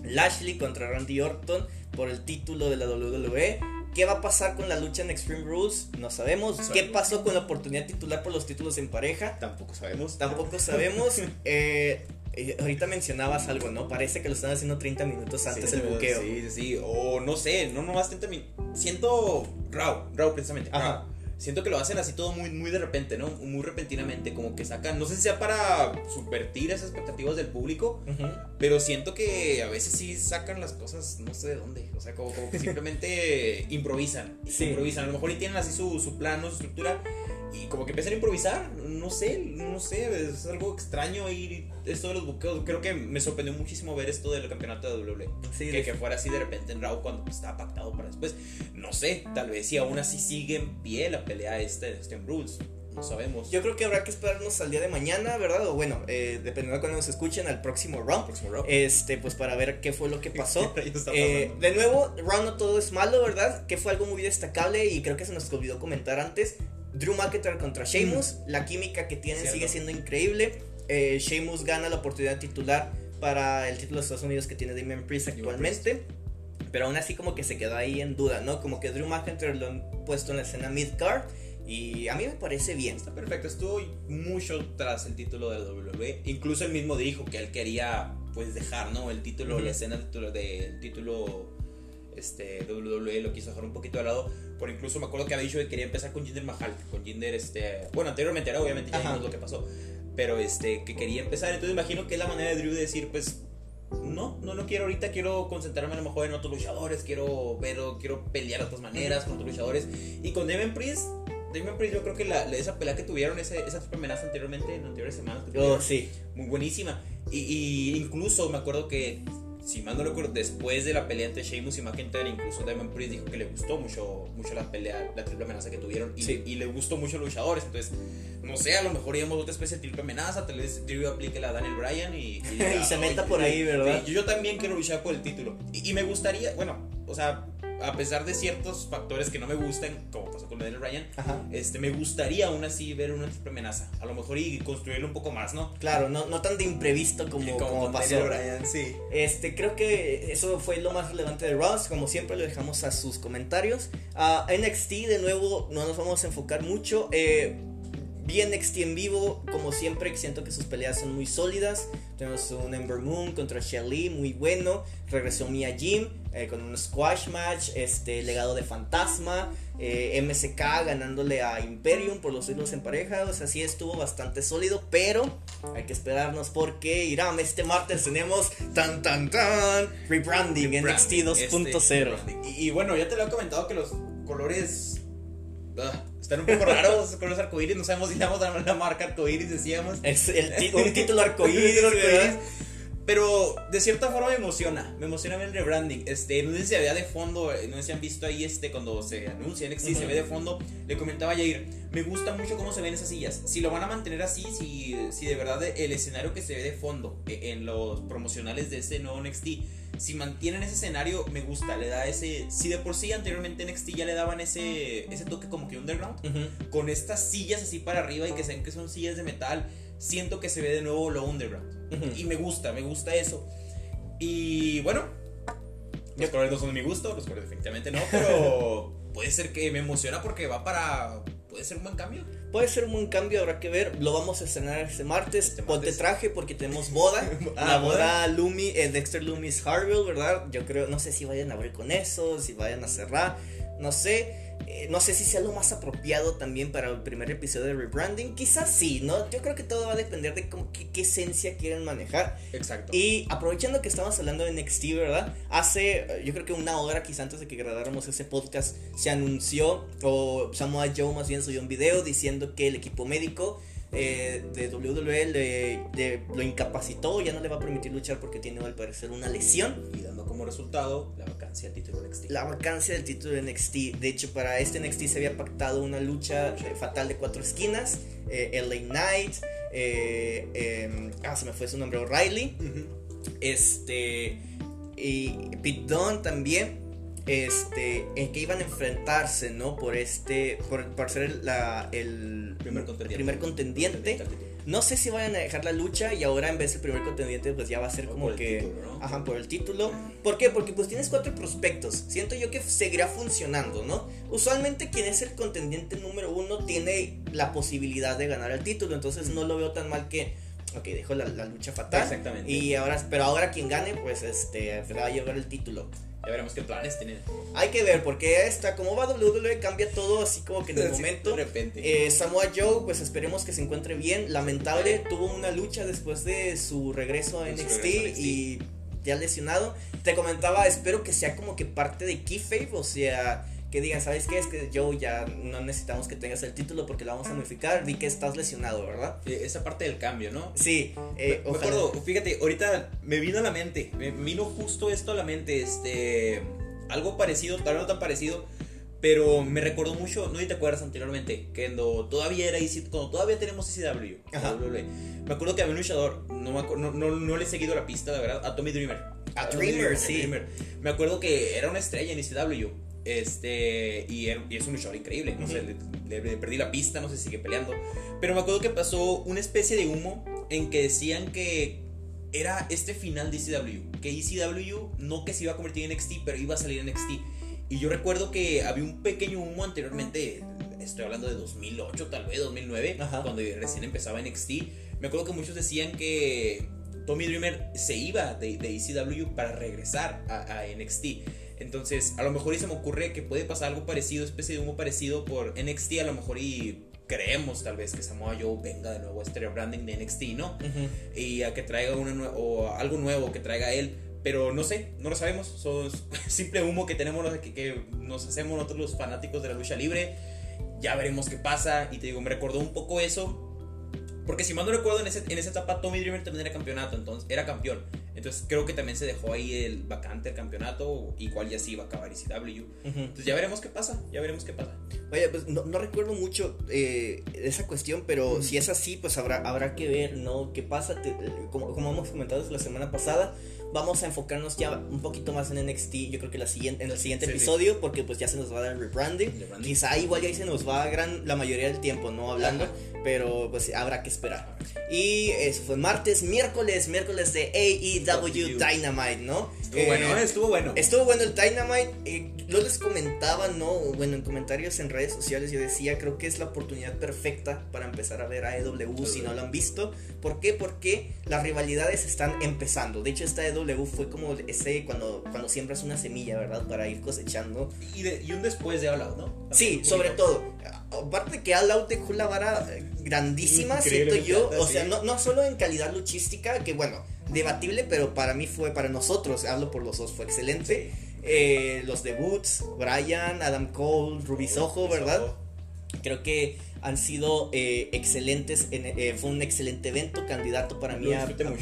Lashley contra Randy Orton por el título de la WWE. ¿Qué va a pasar con la lucha en Extreme Rules? No sabemos. ¿Qué pasó con la oportunidad titular por los títulos en pareja? Tampoco sabemos. Tampoco sabemos. [laughs] eh, eh, ahorita mencionabas algo, ¿no? Parece que lo están haciendo 30 minutos antes del buqueo. Sí, sí, sí. O no sé, no nomás 30 minutos. Siento Raw, Raw precisamente. Ajá siento que lo hacen así todo muy, muy de repente, ¿no? Muy repentinamente, como que sacan, no sé si sea para subvertir esas expectativas del público, pero siento que a veces sí sacan las cosas, no sé de dónde, o sea, como, que simplemente [laughs] improvisan, improvisan, a lo mejor y tienen así su, su plan, su estructura, y como que empiezan a improvisar, no sé, no sé, es algo extraño ir esto de los buqueos. Creo que me sorprendió muchísimo ver esto del campeonato de WWE. que, que, fuera así de repente en Raw cuando estaba pactado para después. No sé, tal vez si aún así sigue en pie la pelea esta de Steam Rules. No sabemos. Yo creo que habrá que esperarnos al día de mañana, ¿verdad? O bueno, eh, dependiendo de cuando nos escuchen, al próximo round. Este, pues para ver qué fue lo que [laughs] pasó. eh, de nuevo, round no todo es malo, ¿verdad? Que fue algo muy destacable y creo que se nos olvidó comentar antes. Drew McIntyre contra Sheamus. Mm. La química que tienen sigue siendo increíble. Eh, Sheamus gana la oportunidad titular para el título de Estados Unidos que tiene Damien Priest actualmente. Pero aún así como que se quedó ahí en duda, ¿no? Como que Drew McIntyre lo han puesto en la escena mid-card. Y a mí me parece bien. Está perfecto. Estuvo mucho tras el título de WWE. Incluso él mismo dijo que él quería pues dejar, ¿no? El título, la escena del título, de, título este, WWE lo quiso dejar un poquito de lado. Por incluso me acuerdo que había dicho que quería empezar con Jinder Mahal. Con Jinder, este. Bueno, anteriormente era obviamente ya vimos lo que pasó. Pero este, que quería empezar. Entonces imagino que es la manera de Drew de decir, pues. No, no, no quiero ahorita, quiero concentrarme a lo mejor en otros luchadores, quiero ver, quiero pelear de otras maneras con otros luchadores. Y con Devin Priest, Damien Priest, yo creo que la, esa pelea que tuvieron, esa, esa amenaza anteriormente, en anteriores semanas, que Oh, tuvieron, sí. muy buenísima. Y, y incluso me acuerdo que, si mal no recuerdo, después de la pelea entre Sheamus y McIntyre, incluso Damien Priest dijo que le gustó mucho, mucho la pelea, la triple amenaza que tuvieron. Y, Sí. y le gustó mucho a los luchadores. Entonces, no sé, a lo mejor íbamos otra especie de triple amenaza. Tal vez Drew aplique la a Daniel Bryan y, Y [laughs] se meta "Oye, por ahí, ¿verdad?" yo también quiero luchar por el título. Y, y me gustaría, bueno, o sea, a pesar de ciertos factores que no me gustan, como pasó con Bryan, Ajá. este, me gustaría aún así ver una triple amenaza. A lo mejor y construirlo un poco más, ¿no? Claro, no, no tan de imprevisto como, como con pasó. Bryan, sí. Este, creo que eso fue lo más relevante de Ross. Como siempre, lo dejamos a sus comentarios. A NXT, de nuevo, no nos vamos a enfocar mucho. Eh, vi NXT en vivo, como siempre, siento que sus peleas son muy sólidas. Tenemos un Ember Moon contra Shelly, muy bueno. Regresó Mia Jim eh, con un squash match. Este, legado de Fantasma. eh, MSK ganándole a Imperium por los hilos en pareja. O sea, sí estuvo bastante sólido, pero hay que esperarnos porque, Iram, este martes tenemos tan tan tan rebranding NXT 2.0. Este, y, y bueno, ya te lo he comentado que los colores ah, están un poco raros, los [laughs] colores arcoíris, no sabemos si le vamos a dar la marca arcoíris, decíamos. Es el un [laughs] título arcoíris. Pero de cierta forma me emociona, me emociona ver el rebranding. Este, no sé si se veía de fondo, eh, no sé si han visto ahí este cuando se anuncia NXT, se Ujú. ve de fondo. Le comentaba a Jair, me gusta mucho cómo se ven esas sillas. Si lo van a mantener así, si, si de verdad el escenario que se ve de fondo eh, en los promocionales de este nuevo NXT, si mantienen ese escenario, me gusta, le da ese. Si de por sí anteriormente NXT ya le daban ese, ese toque como que underground, Ujú. con estas sillas así para arriba y que sean que son sillas de metal, siento que se ve de nuevo lo underground. Y me gusta, me gusta eso. Y bueno, los colores no son de mi gusto, los colores definitivamente no, pero [laughs] puede ser que me emociona porque va para. Puede ser un buen cambio. Puede ser un buen cambio, habrá que ver. Lo vamos a estrenar este martes. Este Ponte traje porque tenemos boda. [laughs] Ah, la boda. boda Lumi, eh, Dexter Loomis Harville, ¿verdad? Yo creo, no sé si vayan a abrir con eso, si vayan a cerrar, no sé. Eh, no sé si sea lo más apropiado también para el primer episodio de rebranding. Quizás sí, ¿no? Yo creo que todo va a depender de cómo- qué, qué esencia quieren manejar. Exacto. Y aprovechando que estamos hablando de NXT, ¿verdad? Hace, eh, yo creo que una hora, quizá antes de que grabáramos ese podcast, se anunció, o Samoa Joe más bien subió un video diciendo que el equipo médico eh, de WWE le- le- lo incapacitó, ya no le va a permitir luchar porque tiene al parecer una lesión. y dando como resultado la vacancia del título de NXT. La vacancia del título de NXT. De hecho, para este NXT se había pactado una lucha eh, fatal de cuatro esquinas. Eh, LA Knight. eh, em, ah, se me fue su nombre. O'Reilly. Este. Y Pete Dunne también. Este. En que iban a enfrentarse, ¿no? Por este. Por, por ser la, el Primer contendiente. primer contendiente. No sé si vayan a dejar la lucha y ahora en vez del primer contendiente, pues ya va a ser como por el que. título, ¿no? Ajá, por el título. ¿Por qué? Porque pues tienes cuatro prospectos. Siento yo que seguirá funcionando, ¿no? Usualmente quien es el contendiente número uno tiene la posibilidad de ganar el título. Entonces no lo veo tan mal que. Ok, dejo la, la lucha fatal. Exactamente. Y ahora, pero ahora quien gane, pues este, va a llevar el título. Ya veremos qué planes tienen. Hay que ver, porque esta, como va WWE, cambia todo así como que en el [laughs] Sí, momento. De repente. Eh, Samoa Joe, pues esperemos que se encuentre bien. Lamentable, tuvo una lucha después de su regreso a De su NXT, regreso a NXT. y ya lesionado. Te comentaba, espero que sea como que parte de Keyfabe, o sea, que digan, ¿sabes qué? Es que Joe ya no necesitamos que tengas el título porque lo vamos a modificar. Vi que estás lesionado, ¿verdad? Esa parte del cambio, ¿no? Sí, eh, me acuerdo, fíjate, ahorita me vino a la mente, me vino justo esto a la mente, este, algo parecido, tal vez no tan parecido, pero me recordó mucho, no te acuerdas anteriormente, que cuando todavía era EC cuando todavía tenemos. WWE, me acuerdo que había un luchador, no, no, no, no le he seguido la pista, la verdad, a Tommy Dreamer. A Tommy Dreamer, sí. Dreamer. Me acuerdo que era una estrella en ECW. Este, y, es un luchador increíble. No sé, Ujú. le, le- le perdí la pista, no sé si sigue peleando. Pero me acuerdo que pasó una especie de humo en que decían que era este final de ECW. Que ECW no que se iba a convertir en NXT, pero iba a salir en NXT. Y yo recuerdo que había un pequeño humo anteriormente, estoy hablando de 2008 tal vez, 2009, Ajá. cuando recién empezaba NXT. Me acuerdo que muchos decían que Tommy Dreamer se iba de, de ECW para regresar a, a NXT. Entonces, a lo mejor y se me ocurre que puede pasar algo parecido, especie de humo parecido por NXT, a lo mejor y creemos tal vez que Samoa Joe venga de nuevo a este rebranding de NXT, ¿no? Ujú. y a que traiga una o algo nuevo que traiga él. Pero no sé, no lo sabemos. Son [laughs] simple humo que tenemos, que, que nos hacemos nosotros los fanáticos de la lucha libre. ya veremos qué pasa. Y te digo, me recordó un poco eso. Porque si mal no recuerdo, en, ese, en esa etapa Tommy Dreamer también era campeonato, entonces era campeón. Entonces creo que también se dejó ahí el vacante el campeonato, igual ya sí iba a acabar ECW. Entonces ya veremos qué pasa, ya veremos qué pasa. Vaya, pues no, no recuerdo mucho eh, esa cuestión, pero si es así, pues habrá, habrá que ver, ¿no? ¿Qué pasa? Te- como, como hemos comentado la semana pasada, vamos a enfocarnos ya un poquito más en NXT, yo creo que la siguiente, en el siguiente Sí, sí. episodio, porque pues ya se nos va a dar el rebranding. Rebranding. Quizá igual ya ahí se nos va gran, la mayoría del tiempo, ¿no? Hablando, Ajá. pero pues habrá que esperar. Y eso fue martes, miércoles, miércoles de AEW Dynamite, ¿no? Estuvo Eh, bueno, ¿eh? estuvo bueno. Estuvo bueno el Dynamite. eh, yo les comentaba, ¿no? Bueno, en comentarios en redes sociales yo decía, creo que es la oportunidad perfecta para empezar a ver AEW si no lo han visto. ¿Por qué? Porque las rivalidades están empezando. De hecho, esta AEW fue como ese cuando, cuando siembras una semilla, ¿verdad? Para ir cosechando. Y, de- y un después de hablado, ¿no? Sí, sobre todo. Aparte que All Out dejó la vara grandísima, siento yo. O sea, sí. no, no solo en calidad luchística, que bueno, debatible, pero para mí fue, para nosotros, hablo por los dos, fue excelente. Eh, los debuts, Brian, Adam Cole, Ruby Soho, ¿verdad? Creo que han sido eh, excelentes. en- eh, fue un excelente evento, candidato para mí a,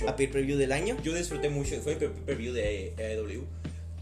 a, a peer preview del año. Yo disfruté mucho, fue el pre- preview de AEW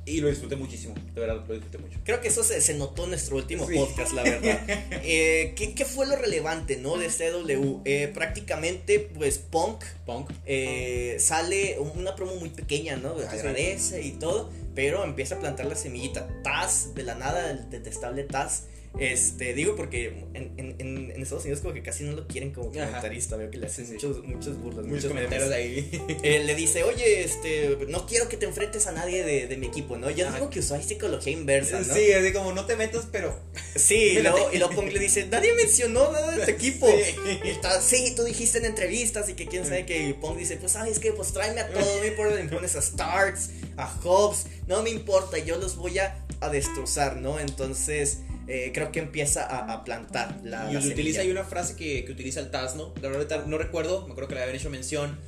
y lo disfruté muchísimo, de verdad lo disfruté mucho. Creo que eso se, se notó en nuestro último Sí. podcast, la verdad. [laughs] Eh, ¿qué, qué fue lo relevante, no? De CW. Eh, prácticamente, pues, Punk Punk. eh, sale una promo muy pequeña, ¿no? Agradece y todo, pero empieza a plantar la semillita. Taz, de la nada, el detestable Taz. Este, digo porque en, en, en- Estados Unidos como que casi no lo quieren como Ajá. comentarista, veo que le hacen Sí, sí. muchos, muchos burlas, Muchos muchos comentarios memes. ahí. Eh, le dice, oye, este, no quiero que te enfrentes a nadie de, de mi equipo, ¿no? Yo Ajá. digo que usó ahí psicología inversa, ¿no? Sí, así como no te metas, pero. Sí, [laughs] y luego, y luego Punk le dice, nadie mencionó nada de tu equipo. Sí. Y está, sí, tú dijiste en entrevistas y que quién sabe que Punk dice, pues sabes que pues tráeme a todos, no me importa, me pones a Starks, a Hobbs, no me importa, yo los voy a, a destrozar, ¿no? Entonces, eh, creo que empieza a, a plantar la, Y la utiliza ahí una frase que, que utiliza el Taz, ¿no? La verdad no recuerdo, me acuerdo que le habían hecho mención.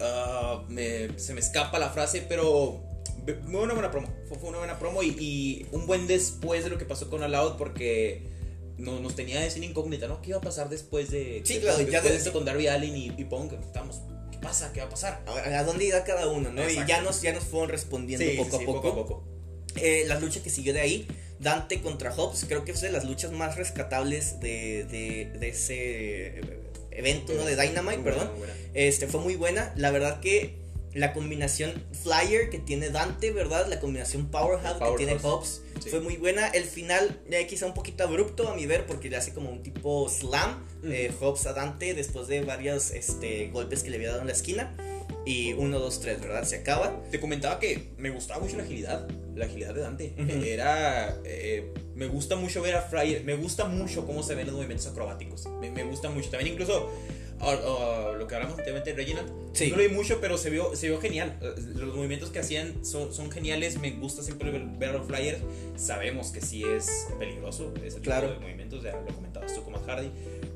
ah, me- se me escapa la frase, pero fue una buena promo. Fue, una buena promo y, y un buen después de lo que pasó con All Out porque no, nos tenía esa incógnita, ¿no? ¿Qué iba a pasar después de, Sí, de- claro, después ya de esto con Darby Allin y, y Punk? Estamos, ¿qué pasa? ¿Qué va a pasar? a, a dónde irá cada uno, ¿no? Y Exacto. ya nos, ya nos fueron respondiendo Sí, poco, sí, a poco. poco a poco. Eh, la lucha que siguió de ahí, Dante contra Hobbs, creo que es de las luchas más rescatables de, de, de ese evento, ¿no? De Dynamite, Muy perdón. buena. Este, fue muy buena. La verdad que la combinación Flyer que tiene Dante, ¿verdad? La combinación Powerhouse, que tiene Hobbs Sí. fue muy buena. El final, eh, quizá un poquito abrupto a mi ver, porque le hace como un tipo slam eh, Hobbs a Dante después de varios este, golpes que le había dado en la esquina. Y 1, 2, 3, ¿verdad? Se acaba. Te comentaba que me gustaba mucho la agilidad, la agilidad de Dante. Ujú. Era. eh, me gusta mucho ver a Fryer, me gusta mucho cómo se ven los movimientos acrobáticos. Me, me gusta mucho. También, incluso, ah, ah, lo que hablamos anteriormente de Reginald. Sí. No lo vi mucho, pero se vio, se vio genial. Eh, Los movimientos que hacían son, son geniales. Me gusta siempre ver, ver a los Flyers. Sabemos que sí es peligroso ese tipo Claro. de movimientos, ya lo comentabas tú con Matt Hardy.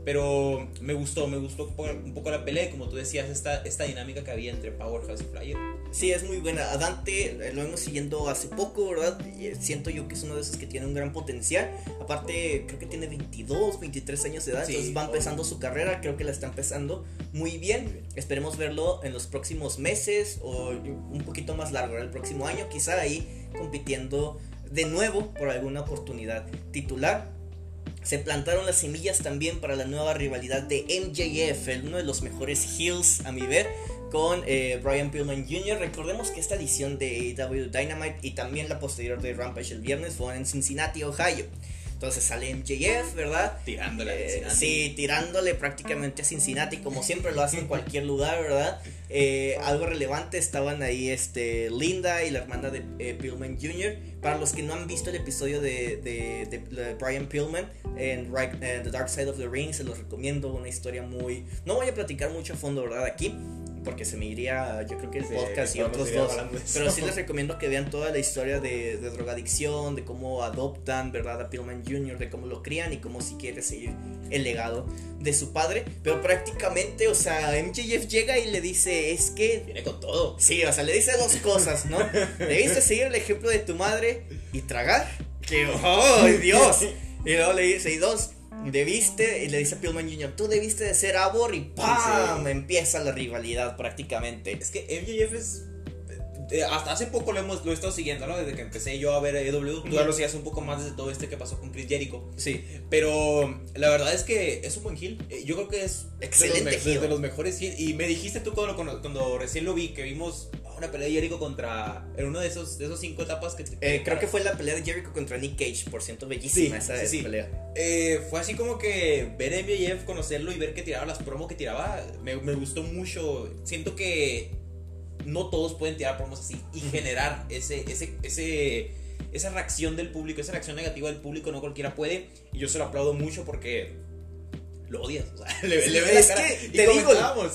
Pero me gustó, me gustó un poco, la pelea como tú decías, esta, esta dinámica que había entre Powerhouse y Flyer. Sí, es muy buena. A Dante lo hemos siguiendo hace poco, ¿verdad? Eh, siento yo que es uno de esos que tiene un gran potencial. Aparte, creo que tiene 22, 23 años de edad, Sí, entonces va empezando su carrera. Creo que la está empezando muy bien. Esperemos verlo en los próximos meses o un poquito más largo, ¿verdad? el próximo año, quizá ahí compitiendo de nuevo por alguna oportunidad titular. Se plantaron las semillas también para la nueva rivalidad de MJF, uno de los mejores heels a mi ver, con eh, Brian Pillman Jr. Recordemos que esta edición de AEW Dynamite y también la posterior de Rampage el viernes fueron en Cincinnati, Ohio. Entonces sale MJF, ¿verdad? Tirándole a Eh, Cincinnati. sí, tirándole prácticamente a Cincinnati, como siempre lo hacen en cualquier lugar, ¿verdad? Eh, algo relevante, estaban ahí este, Linda y la hermana de eh, Pillman Jr. Para los que no han visto el episodio de, de- de- de Brian Pillman en, en The Dark Side of the Ring, se los recomiendo, una historia muy... No voy a platicar mucho a fondo, ¿verdad? Aquí, porque se me iría, yo creo que el Sí, podcast y otros dos. Pero sí les recomiendo que vean toda la historia de, de drogadicción, de cómo adoptan, ¿verdad? A Pillman Jr., de cómo lo crían y cómo si quiere seguir el legado de su padre. Pero prácticamente, o sea, MJF llega y le dice, es que... Viene con todo. Sí, o sea, le dice dos cosas, ¿no? [laughs] Debiste seguir el ejemplo de tu madre y tragar. Que, ¡oh, Dios! Y luego le dice, y dos, debiste, y le dice a Pillman Jr., tú debiste de ser Abor y ¡pam! Empieza la rivalidad prácticamente. Es que MJF es eh, hasta hace poco lo hemos lo he estado siguiendo, ¿no? Desde que empecé yo a ver AEW, tú ya lo un poco más desde todo este que pasó con Chris Jericho. Sí. Pero la verdad es que es un buen heel. Eh, Yo creo que es Excelente de los, heel. de los mejores heel. Y me dijiste tú cuando, cuando, cuando recién lo vi, que vimos una pelea de Jericho contra. En uno de esos, de esos cinco etapas que. Eh, creo que fue la pelea de Jericho contra Nick Cage, por cierto, bellísima Sí, esa, sí, esa sí. pelea. Eh, fue así como que ver a MJF, conocerlo y ver que tiraba las promos que tiraba, me, me gustó mucho. Siento que no todos pueden tirar promos así y generar ese, ese, ese, esa reacción del público, esa reacción negativa del público, no cualquiera puede. Y yo se lo aplaudo mucho porque lo odias. O sea, [laughs] le, le ves la cara que, y te digo,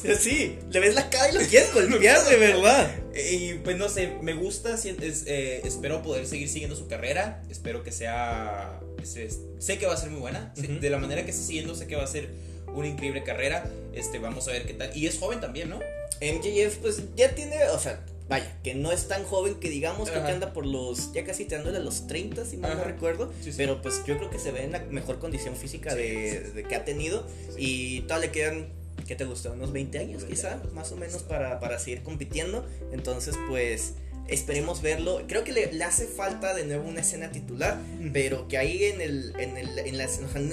[laughs] sí, le ves la cara y lo quieres [laughs] golpear, de verdad. Y pues no sé, me gusta, si- es- eh, espero poder seguir siguiendo su carrera, espero que sea, sé, sé que va a ser muy buena, de la manera que esté siguiendo sé que va a ser una increíble carrera, este, vamos a ver qué tal, y es joven también, ¿no? MJF, pues ya tiene, o sea, vaya, que no es tan joven que digamos, creo que Ajá. anda por los, ya casi tirándole a los 30, si mal no Ajá. recuerdo. Sí, sí. Pero pues yo creo que se ve en la mejor condición física de, de que ha tenido. Y todavía le quedan, ¿qué te gusta? Unos 20 años 20 quizá, años. más o menos para, para seguir compitiendo. Entonces, pues esperemos verlo. Creo que le, le hace falta de nuevo una escena titular, pero que ahí en el, en el, en la,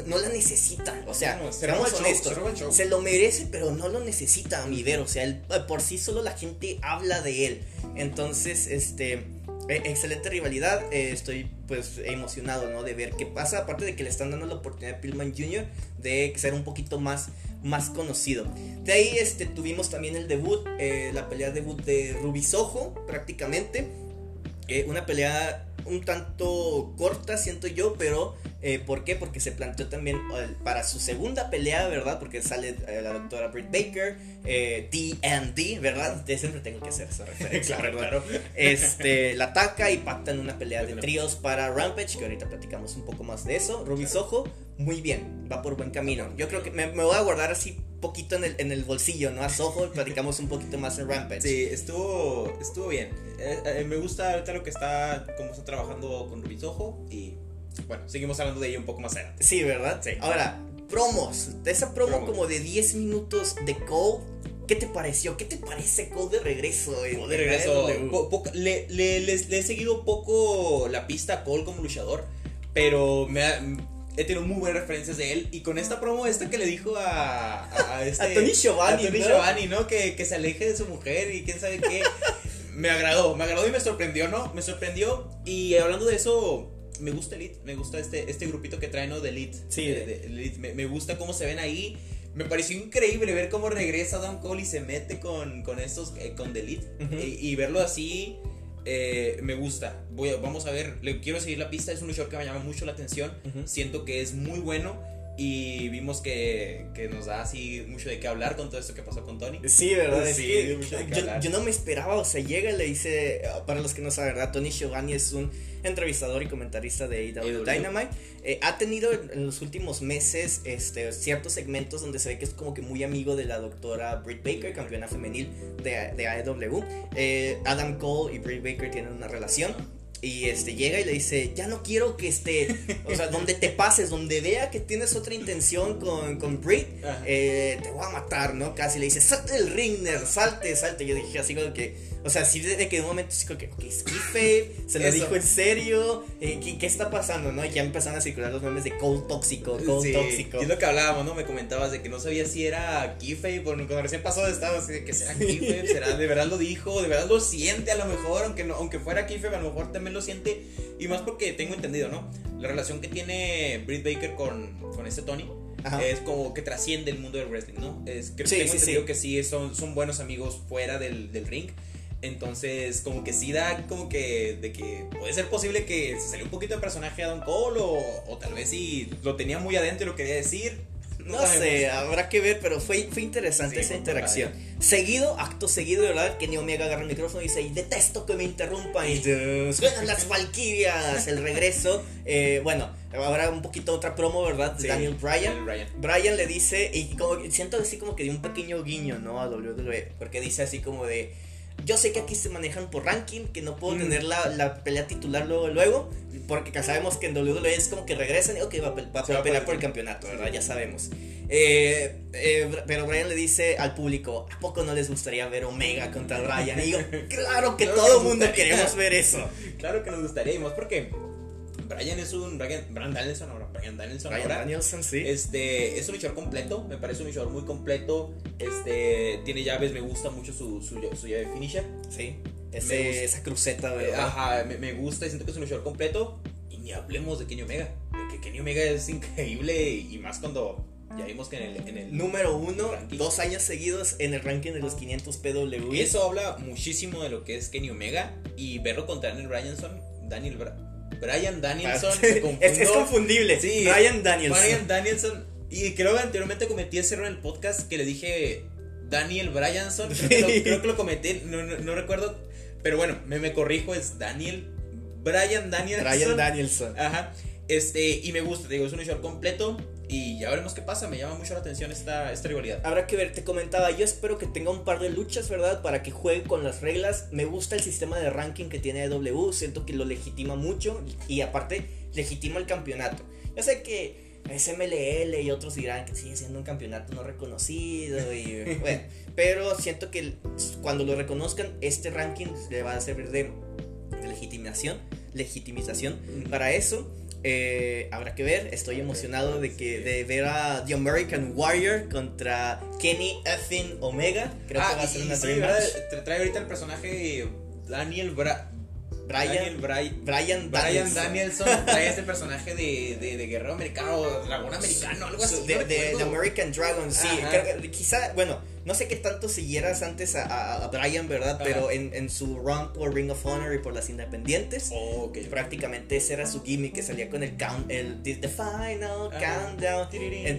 no, la necesita. O sea, No, se show, honestos, se lo merece, pero no lo necesita a mi ver. O sea, él, eh, por sí solo la gente habla de él. Entonces, este, eh, excelente rivalidad. eh, estoy pues emocionado, ¿no? De ver qué pasa. Aparte de que le están dando la oportunidad a Pillman Jr. de ser un poquito más, más conocido. De ahí, este, tuvimos también el debut, eh, la pelea debut de Rubisojo, prácticamente. Eh, una pelea un tanto corta, siento yo, pero eh, ¿por qué? Porque se planteó también para su segunda pelea, ¿verdad? Porque sale eh, la doctora Britt Baker, eh, D&D, ¿verdad? De siempre tengo que hacer esa referencia, [laughs] Claro, claro. Este, la ataca y pactan una pelea de tríos para Rampage, que ahorita platicamos un poco más de eso. Ruby Soho, muy bien, va por buen camino. Yo creo que me, me voy a guardar así poquito en el, en el bolsillo, ¿no? A Soho, [laughs] platicamos un poquito más en Rampage. Sí, estuvo, estuvo bien. Eh, eh, me gusta ahorita lo que está, cómo está trabajando con Rubizojo y bueno, seguimos hablando de ello un poco más adelante. Sí, ¿verdad? Sí. Ahora, promos. De esa promo Promo. como de 10 minutos de Cole, ¿qué te pareció? ¿Qué te parece Cole de regreso? en- de regreso. AEW? po- poca- le, le- le- le he seguido poco la pista a Cole como luchador, pero me ha- he tenido muy buenas referencias de él. Y con esta promo, esta que le dijo a, a, [laughs] este, A Tony Schiavone, a Tony ¿no? Schiavone, ¿no? Que, que se aleje de su mujer y quién sabe qué. [laughs] me agradó, me agradó y me sorprendió, ¿no? Me sorprendió. Y hablando de eso. Me gusta Elite, me gusta este, este grupito que traen, ¿no? De Elite. Sí. De- de Elite. Me, me gusta cómo se ven ahí. Me pareció increíble ver cómo regresa Don Cole y se mete con, con estos, eh, con The Elite. Ujú. y, y verlo así, eh, me gusta. Voy a- vamos a ver, le quiero seguir la pista. Es un luchador que me llama mucho la atención. Siento que es muy bueno. Y vimos que, que nos da así mucho de qué hablar con todo esto que pasó con Tony. Sí, ¿verdad? Sí, que mucho de qué yo, hablar. yo no me esperaba, o sea, llega y le dice, para los que no saben, ¿verdad? Tony Schiavone es un entrevistador y comentarista de AEW. Dynamite. Eh, ha tenido en, en los últimos meses este, ciertos segmentos donde se ve que es como que muy amigo de la doctora Britt Baker, campeona femenil de, de AEW. Eh, Adam Cole y Britt Baker tienen una relación. Y este llega y le dice, ya no quiero que esté, o sea, donde te pases, donde vea que tienes otra intención con, con Britt, eh, te voy a matar, ¿no? Casi le dice, salte del ring, nerd, salte, salte. Yo dije así como que, o sea, sí, desde que de un momento sí como que, ok, es kayfabe, se lo dijo en serio, eh, ¿qué, qué está pasando, no? Y ya empezaron a circular los memes de Cole tóxico, Cole Sí, tóxico. y es lo que hablábamos, ¿no? Me comentabas de que no sabía si era Keyfabe, porque cuando recién pasó estaba así de que será [laughs] Keyfabe, será, de verdad lo dijo, de verdad lo siente a lo mejor, aunque no, aunque fuera Keyfabe, a lo mejor también lo siente, y más porque tengo entendido, ¿no? La relación que tiene Britt Baker con, con este Tony Ajá. es como que trasciende el mundo del wrestling, ¿no? Es, creo, Sí, tengo sí, entendido sí. que sí, son, son buenos amigos fuera del, del ring. Entonces, como que sí da como que de que puede ser posible que se salió un poquito de personaje a Don Cole o, o tal vez sí lo tenía muy adentro y lo quería decir. No sé, habrá que ver, pero fue, fue interesante Sí, esa interacción. Seguido, acto seguido, de verdad, Kenny Omega agarra el micrófono y dice, y detesto que me interrumpan, y "Uh, suenan las valquirias, el regreso. [laughs] Eh, bueno, ahora un poquito otra promo, ¿verdad? De Sí, Daniel Bryan. Daniel Bryan. Brian le dice, y como siento así como que de un pequeño guiño, ¿no? A WWE, porque dice así como de, Yo sé que aquí se manejan por ranking, que no puedo Mm. tener la, la pelea titular luego, luego, porque sabemos que en WWE es como que regresan y ok, va, va va a pelear por el campeonato, ¿verdad? Ya sabemos. Eh, eh, pero Brian le dice al público, ¿a poco no les gustaría ver Omega contra Brian? Y yo, [laughs] claro que Claro todo el mundo queremos ver eso. Claro que nos gustaría, y más porque Brian es un. Brian, Brian Danielson ahora. Brian Danielson Brian ahora. Danielson, sí. Este, es un luchador completo, me parece un luchador muy completo. Este, tiene llaves, me gusta mucho su, su, su llave finisher. Sí, ese, esa cruceta, ¿verdad? Ajá, me, me gusta y siento que es un luchador completo. Y ni hablemos de Kenny Omega. de Que Kenny Omega es increíble y más cuando ya vimos que en el. En el Número uno, Ranking. dos años seguidos en el ranking de los 500 PWI. y eso habla muchísimo de lo que es Kenny Omega y verlo contra Daniel Bryanson. Daniel Bra- Brian Danielson. [laughs] me es, confundible. Sí, Brian Danielson. Brian Danielson. Y creo que anteriormente cometí ese error en el podcast que le dije Daniel Bryanson. Creo, que lo, creo que lo cometí, no, no, no recuerdo. Pero bueno, me, me corrijo, es Daniel. Brian Danielson. Brian Danielson. Ajá. Este, y me gusta, te digo, es un luchador completo. Y ya veremos qué pasa. Me llama mucho la atención esta, esta rivalidad. Habrá que ver, te comentaba, yo espero que tenga un par de luchas, ¿verdad? Para que juegue con las reglas. Me gusta el sistema de ranking que tiene W, siento que lo legitima mucho y aparte legitima el campeonato. Yo sé que es MLL y otros dirán que sigue siendo un campeonato no reconocido y [laughs] bueno, pero siento que cuando lo reconozcan, este ranking le va a servir de, de legitimación, legitimización para eso. Eh, habrá que ver, estoy emocionado de que de ver a The American Warrior contra Kenny Effin Omega. Creo que va a ser Ah, una sí, Trae ahorita el personaje Daniel Bra Brian, Bray- Brian, Brian Danielson. Danielson [laughs] trae este personaje de, de, de guerrero americano, dragón americano, algo así. De, no de- de recuerdo. American Dragon, sí. Creo que quizá, bueno, no sé qué tanto siguieras antes a, a- a Brian, ¿verdad? Ajá. Pero en, en su run por Ring of Honor y por las independientes, Oh, ok. prácticamente ese era su gimmick que salía con el count, el the, final Ajá. countdown.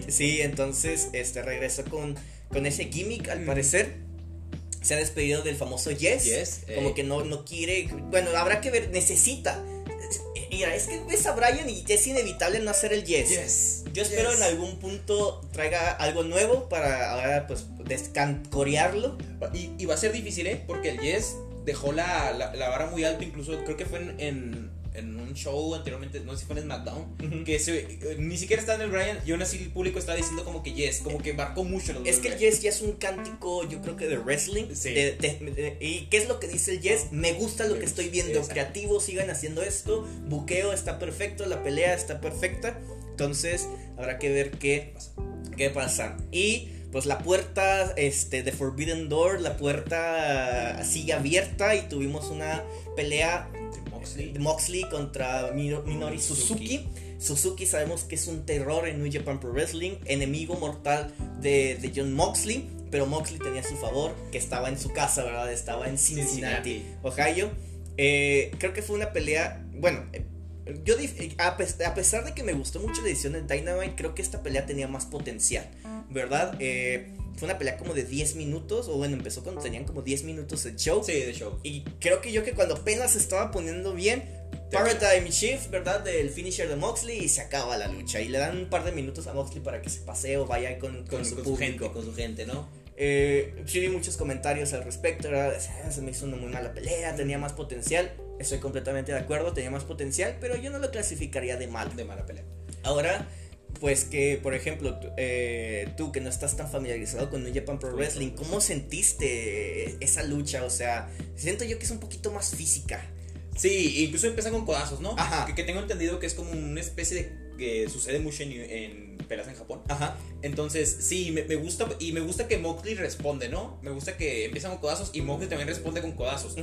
Sí, entonces este regresó con, con ese gimmick al Mm. parecer. Se ha despedido del famoso Yes. Yes, como eh. que no, no quiere. Bueno, habrá que ver, necesita. Mira, es que ves a Brian y es inevitable no hacer el Yes. Yes. Yo espero Yes. en algún punto traiga algo nuevo para ahora pues descancorearlo. Y, y va a ser difícil, ¿eh? Porque el Yes dejó la, la, la vara muy alta, incluso creo que fue en, en, en un show anteriormente, no sé si fue en SmackDown, que se- eh, ni siquiera está en el Brian y aún así el público está diciendo como que Yes, como que marcó mucho los Es que el Yes ya es un cántico, yo creo que de wrestling. Sí. De- de- de- ¿Y qué es lo que dice el Yes? Me gusta lo que estoy viendo. exacto. Creativo, sigan haciendo esto. Buqueo está perfecto, la pelea está perfecta. Entonces, habrá que ver qué, qué pasa. Y pues la puerta este, de Forbidden Door, la puerta sigue abierta y tuvimos una pelea Moxley. de Moxley contra Mino- Minori Suzuki. Suzuki sabemos que es un terror en New Japan Pro Wrestling, enemigo mortal de, de John Moxley, pero Moxley tenía su favor, que estaba en su casa, ¿verdad? Estaba en Cincinnati, Cincinnati. Ohio. Eh, creo que fue una pelea, bueno, yo a pesar de que me gustó mucho la edición de Dynamite, creo que esta pelea tenía más potencial, ¿verdad? Eh, fue una pelea como de 10 minutos, o bueno, empezó cuando tenían como 10 minutos el show. Sí, de show. Y creo que yo que cuando apenas se estaba poniendo bien. Paradigm Shift, ¿verdad? Del finisher de Moxley y se acaba la lucha. Y le dan un par de minutos a Moxley para que se pasee o vaya con, con Con, su con su público. gente, con su gente, ¿no? Eh, sí vi muchos comentarios al respecto, ¿verdad? "Ah, Se me hizo una muy mala pelea, tenía más potencial. Estoy completamente de acuerdo, tenía más potencial, pero yo no lo clasificaría de mal. De mala pelea. Ahora, pues que, por ejemplo, tú, eh, tú que no estás tan familiarizado con New Japan Pro Wrestling, ¿cómo sentiste esa lucha? O sea, siento yo que es un poquito más física. Sí, incluso empiezan con codazos, ¿no? Ajá. Que, que tengo entendido que es como una especie de. Que sucede mucho en, en peleas en Japón. Ajá. Entonces, sí, me, me gusta. Y me gusta que Moxley responde, ¿no? Me gusta que empiezan con codazos y Moxley también responde con codazos.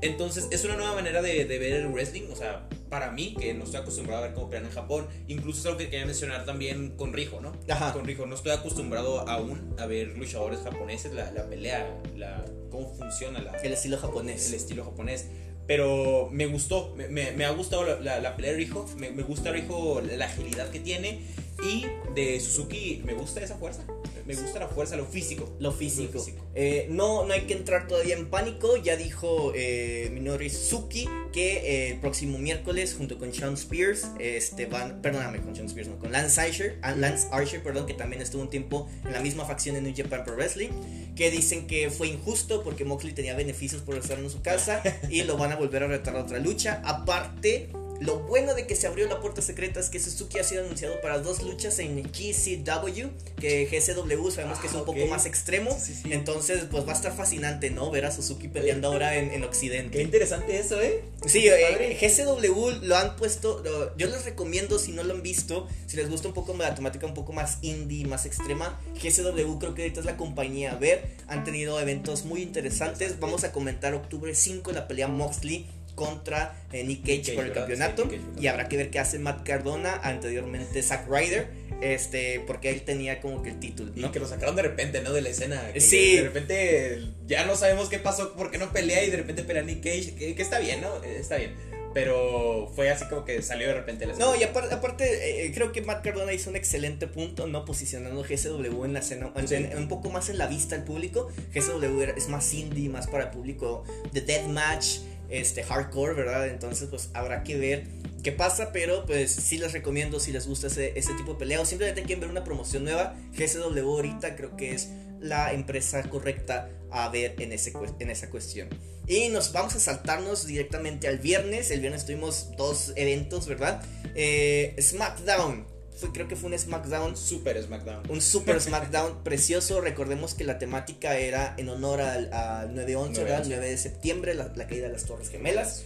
Entonces, es una nueva manera de, de ver el wrestling. O sea, para mí, que no estoy acostumbrado a ver cómo pelean en Japón. Incluso es algo que quería mencionar también con Rijo, ¿no? Ajá. Con Rijo, no estoy acostumbrado aún a ver luchadores japoneses, la, la pelea, la, cómo funciona la, El estilo japonés. el estilo japonés. Pero me gustó, me, me- me ha gustado la, la- la Rijo, me, me gusta Rijo la agilidad que tiene Y de Suzuki, me gusta esa fuerza. Me gusta la fuerza, lo físico. Lo físico. Eh, no, no hay que entrar todavía en pánico. Ya dijo eh, Minori Suzuki que eh, el próximo miércoles, junto con Sean Spears, este van, perdóname, con Sean Spears, no, con Lance Archer, ah, Lance Archer, perdón, que también estuvo un tiempo en la misma facción en New Japan Pro Wrestling, que dicen que fue injusto porque Moxley tenía beneficios por estar en su casa [laughs] y lo van a volver a retar a otra lucha. Aparte, lo bueno de que se abrió la puerta secreta es que Suzuki ha sido anunciado para dos luchas en GCW, que GCW sabemos que es un Ah, poco más extremo. Sí, sí. Entonces, pues va a estar fascinante, ¿no? Ver a Suzuki peleando ahora en, en Qué Occidente. interesante eso, ¿eh? Sí, eh, GCW lo han puesto. lo- yo les recomiendo, si no lo han visto, si les gusta un poco la temática un poco más indie, más extrema, GCW creo que ahorita es la compañía a ver. Han tenido eventos muy interesantes. Vamos a comentar octubre 5 la pelea Moxley contra eh, Nick Cage por el ¿verdad? campeonato. Y habrá que ver qué hace Matt Cardona, anteriormente Zack Ryder, este, porque él tenía como que el título, Y ¿no? que lo sacaron de repente, ¿no? De la escena. que Sí. De repente ya no sabemos qué pasó, por qué no pelea y de repente pelea Nick Cage. Que, que está bien, ¿no? Eh, Está bien. Pero fue así como que salió de repente la escena. No, y aparte, aparte eh, creo que Matt Cardona hizo un excelente punto, ¿no? Posicionando GSW en la escena, en- Sí. en- un poco más en la vista al público. GSW es más indie, más para el público de deathmatch, este, hardcore, ¿verdad? Entonces, pues habrá que ver qué pasa, pero pues sí les recomiendo si les gusta ese, tipo de pelea o simplemente quieren ver una promoción nueva. GSW ahorita creo que es la empresa correcta a ver en, ese, en esa cuestión. Y nos vamos a saltarnos directamente al viernes. El viernes tuvimos dos eventos, ¿verdad? Eh, SmackDown. Fue, creo que fue un SmackDown. Super SmackDown. Un super [laughs] SmackDown precioso. Recordemos que la temática era en honor al, al 9-11, ¿verdad? 9/11. 9 de septiembre, la, la caída de las Torres Gemelas.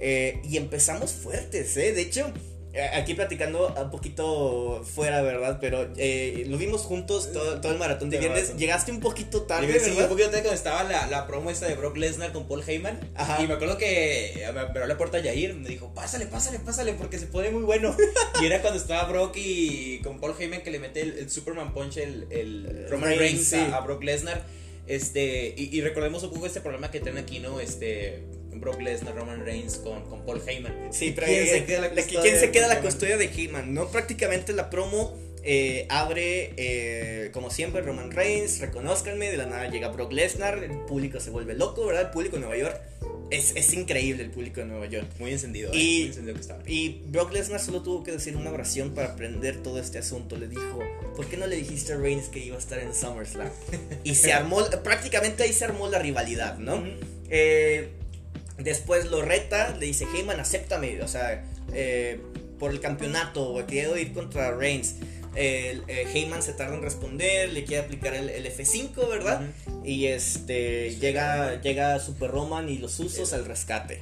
Eh, y empezamos fuertes, ¿eh? De hecho, aquí platicando un poquito fuera, ¿verdad? Pero eh, lo vimos juntos todo, todo el maratón de viernes. maratón. Llegaste un poquito tarde, Llegué, sí, un poquito tarde cuando estaba la, la promo esta de Brock Lesnar con Paul Heyman. Ajá. Y me acuerdo que me abrió la puerta Yair. Me dijo, pásale, pásale, pásale, porque se pone muy bueno. y era cuando estaba Brock y con Paul Heyman que le mete el, el Superman Punch, el, el Roman Reigns, Reigns sí. a, a Brock Lesnar. Este, y, y recordemos un poco este problema que tienen aquí, ¿no? Este, Brock Lesnar, Roman Reigns con, con Paul Heyman. Sí, pero ¿Quién eh, se queda la custodia ¿quién se de queda la Heyman? custodia de Heyman? ¿no? Prácticamente la promo eh, abre, eh, como siempre, Roman Reigns, reconózcanme, de la nada llega Brock Lesnar, el público se vuelve loco, ¿verdad? El público de Nueva York es, es increíble, el público de Nueva York. Muy encendido, ¿eh? Y- Muy encendido que estaba. Y Brock Lesnar solo tuvo que decir una oración para aprender todo este asunto. Le dijo, ¿por qué no le dijiste a Reigns que iba a estar en SummerSlam? [laughs] Y se armó, prácticamente ahí se armó la rivalidad, ¿no? Eh, después lo reta, le dice, Heyman, acéptame, o sea, eh, por el campeonato, quiero ir contra Reigns. El, eh, Heyman se tarda en responder, le quiere aplicar el, el F5, ¿verdad? Y este llega, llega Super Roman y los usos al rescate.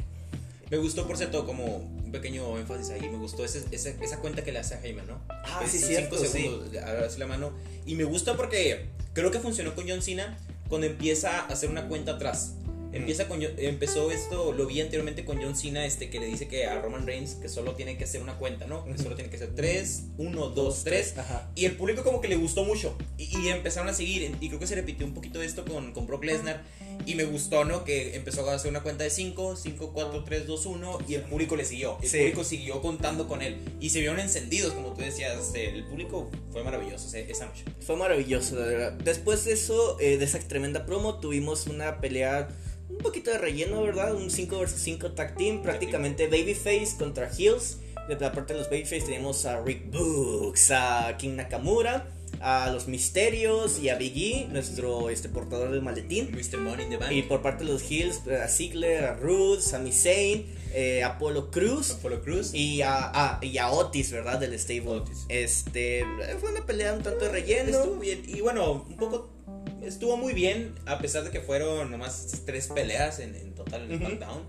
Me gustó, por cierto, como un pequeño énfasis ahí. Me gustó ese- esa, esa cuenta que le hace a Heyman, ¿no? Ah, sí, cierto, cinco sí. segundos, darse la mano. Y me gusta porque creo que funcionó con John Cena cuando empieza a hacer una cuenta atrás. Empieza con, empezó esto, lo vi anteriormente con John Cena, este, que le dice que a Roman Reigns que solo tiene que hacer una cuenta, ¿no? Que solo tiene que hacer 3, 1, 2, 3. Ajá. Y el público como que le gustó mucho. Y, y empezaron a seguir. Y creo que se repitió un poquito esto con, con Brock Lesnar. Y me gustó, ¿no? Que empezó a hacer una cuenta de 5, 5, 4, 3, 2, 1. Y el público le siguió. El Sí. público siguió contando con él. Y se vieron encendidos, como tú decías. eh, El público fue maravilloso esa noche. Fue maravilloso, la verdad. Después de eso, eh, de esa tremenda promo, tuvimos una pelea un poquito de relleno, ¿verdad? Un 5 vs 5 tag team, prácticamente Babyface contra Heels. De la parte de los Babyface tenemos a Rick Books, a King Nakamura, a los Misterios y a Big E, nuestro este, portador del maletín. Mr. Money in the Bank. Y por parte de los Heels, eh, a Ziggler, a Rude, Sami Zayn, eh, Apollo Cruz. Apollo Cruz. Y a, a- y a Otis, ¿verdad? Del stable. Otis. Este, fue una pelea un tanto de relleno. Estuvo bien. Y bueno, un poco. Estuvo muy bien. A pesar de que fueron nomás tres peleas en, en total en Ujú. SmackDown.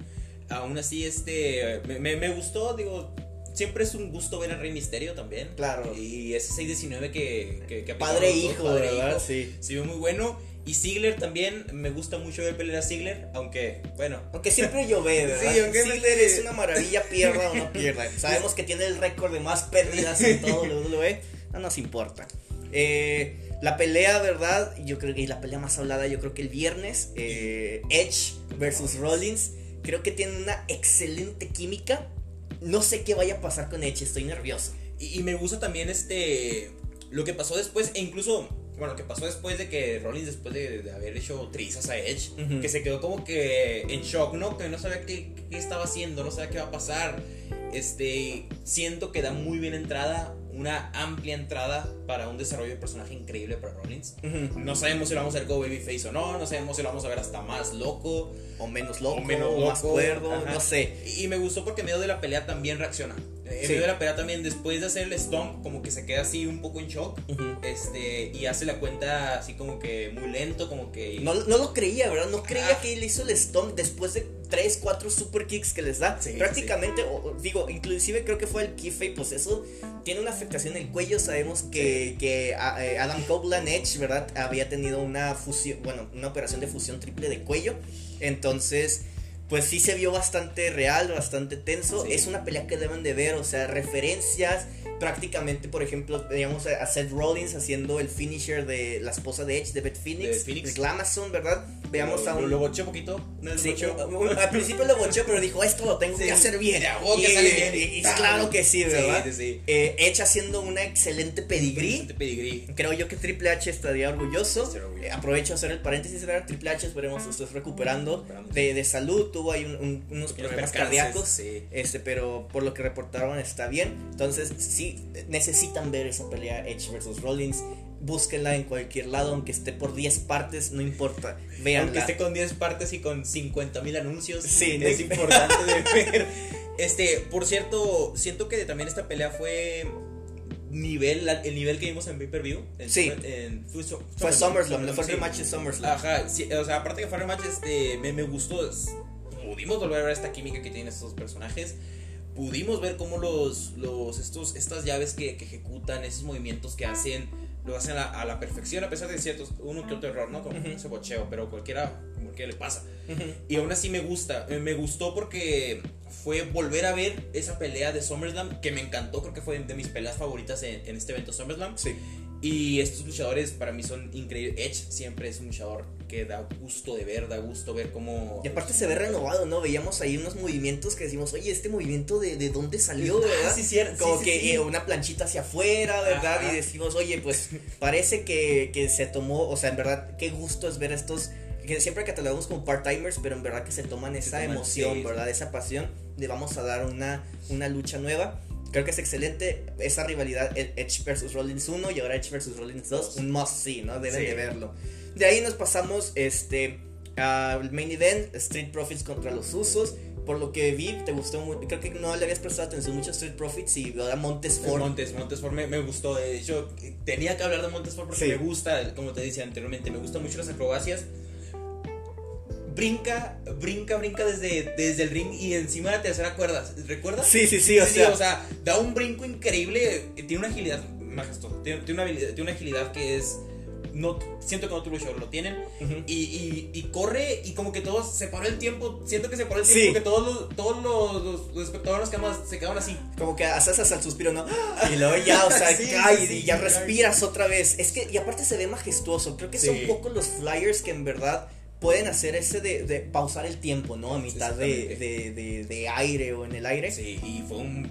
Aún así, este. Me, me- me gustó, digo. Siempre es un gusto ver a Rey Misterio también. Claro. Y ese 6-19 que, que, que Padre e hijo, padre ¿verdad? hijo, Sí. Se vio muy bueno. Y Ziggler también. Me gusta mucho ver pelear a Ziggler. Aunque, bueno. Aunque siempre llove, [laughs] ¿verdad? Sí, aunque Ziggler es una maravilla, pierda o no pierda. [laughs] Sabemos que tiene el récord de más pérdidas en todo WWE. No nos importa. Eh, la pelea, ¿verdad? Yo creo que la pelea más hablada, yo creo que el viernes. eh, Edge versus Rollins. Creo que tienen una excelente química. No sé qué vaya a pasar con Edge, estoy nervioso. Y, y me gusta también este. Lo que pasó después, e incluso. Bueno, lo que pasó después de que Rollins, después de, de haber hecho trizas a Edge, que se quedó como que en shock, ¿no? Que no sabía qué, qué estaba haciendo, no sabía qué va a pasar. Este. Siento que da muy bien entrada, una amplia entrada para un desarrollo de personaje increíble para Rollins. No sabemos si lo vamos a ver Go Babyface o no, no sabemos si lo vamos a ver hasta más loco. O menos loco, O menos más cuerdo, no sé. Y, y me gustó porque en medio de la pelea también reacciona. En Sí. de la pelea también, después de hacer el stomp, como que se queda así un poco en shock. Ujú. Este, y hace la cuenta así como que muy lento, como que. No, no lo creía, ¿verdad? No creía Ah. que él hizo el stomp después de 3, 4 super kicks que les da. Sí, Prácticamente, o- o digo, inclusive creo que fue el keyface, pues eso tiene una afectación en el cuello. Sabemos que, que a- eh, Adam Copeland Edge, ¿verdad? Había tenido una fusión, bueno, una operación de fusión triple de cuello. Entonces, pues sí se vio bastante real, bastante tenso. Sí. Es una pelea que deben de ver, o sea, referencias. Prácticamente, por ejemplo, veíamos a Seth Rollins haciendo el finisher de la esposa de Edge, de Beth Phoenix. De Phoenix. Glamazon, ¿verdad? Veamos lo, a un. Lo boché poquito. No Sí, un- al principio lo bocheó, pero dijo, esto lo tengo Sí. que hacer bien. Que y, sale bien. y- y claro que sí, ¿verdad? Sí. Eh, Edge haciendo una excelente pedigrí. Este pedigrí. Creo yo que Triple H estaría orgulloso. Eh, aprovecho a hacer el paréntesis, ¿verdad? Triple H, esperemos que estés recuperando de, de salud. Tuvo ahí un- un- unos problemas cardíacos. Este, pero por lo que reportaron está bien. Entonces, sí, necesitan ver esa pelea Edge versus Rollins. Búsquenla en cualquier lado, aunque esté por 10 partes, no importa. Veanla. Aunque esté con 10 partes y con 50 mil anuncios. Sí, es no- importante de [laughs] ver. Este, por cierto, siento que también esta pelea fue nivel, el nivel que vimos en pay-per-view. Sí. en- fue, Su- Fue SummerSlam, le fue el rematch de SummerSlam. Ajá, sí, o sea, aparte que fue rematch, este, me, me gustó. Pudimos volver a ver esta química que tienen estos personajes. Pudimos ver cómo los, los estos, estas llaves que, que ejecutan, esos movimientos que hacen, lo hacen a la, a la perfección, a pesar de ciertos, uno que otro error, ¿no? Como Ujú. ese bocheo, pero cualquiera, cualquiera le pasa. Ujú. Y aún así me gusta. eh, Me gustó porque fue volver a ver esa pelea de SummerSlam que me encantó. Creo que fue de mis peleas favoritas en, en este evento SummerSlam. Sí. Y estos luchadores para mí son increíbles. Edge siempre es un luchador que da gusto de ver, da gusto ver cómo. Y aparte se ve renovado, ¿no? Veíamos ahí unos movimientos que decimos, oye, este movimiento de, de dónde salió, Ah, ¿verdad? sí, cierto, Como sí, que sí, sí. eh, una planchita hacia afuera, ¿verdad? Ajá. Y decimos, oye, pues parece que, que se tomó, o sea, en verdad, qué gusto es ver estos, que siempre catalogamos como part-timers, pero en verdad que se toman esa toman, emoción. ¿verdad? Esa pasión de vamos a dar una, una lucha nueva. Creo que es excelente esa rivalidad Edge versus Rollins 1 y ahora Edge versus Rollins 2, Dos. un must see, ¿no? Deben Sí. de verlo. De ahí nos pasamos este al main event, Street Profits contra los Usos. Por lo que vi, te gustó. Creo que no le habías prestado atención mucho a Street Profits y ahora Montes Ford. Montes, Montesfort me, me gustó. De hecho, tenía que hablar de Montesfort porque Sí. me gusta, como te decía anteriormente, me gustan mucho las acrobacias. Brinca, brinca, brinca desde, desde el ring y encima de la tercera cuerda. ¿Recuerdas? Sí, sí, sí, o sea, da un brinco increíble. Tiene una agilidad majestuosa. Tiene, tiene una, tiene una agilidad que es. No, siento que no otros lo tienen. Y, y, y corre y como que todos se paró el tiempo. Siento que se paró el Sí. tiempo. Que todos los, todos los, los- los espectadores nos quedamos- se quedaban así. como que haces hasta el suspiro, ¿no? Y luego ya, o sea, Sí, [laughs] cae sí, sí, y ya sí, respiras otra vez. Es que, y aparte se ve majestuoso. Creo que son Sí. pocos los flyers que en verdad pueden hacer ese de, de pausar el tiempo, ¿no? A mitad de, de, de, aire o en el aire. Sí, y fue un,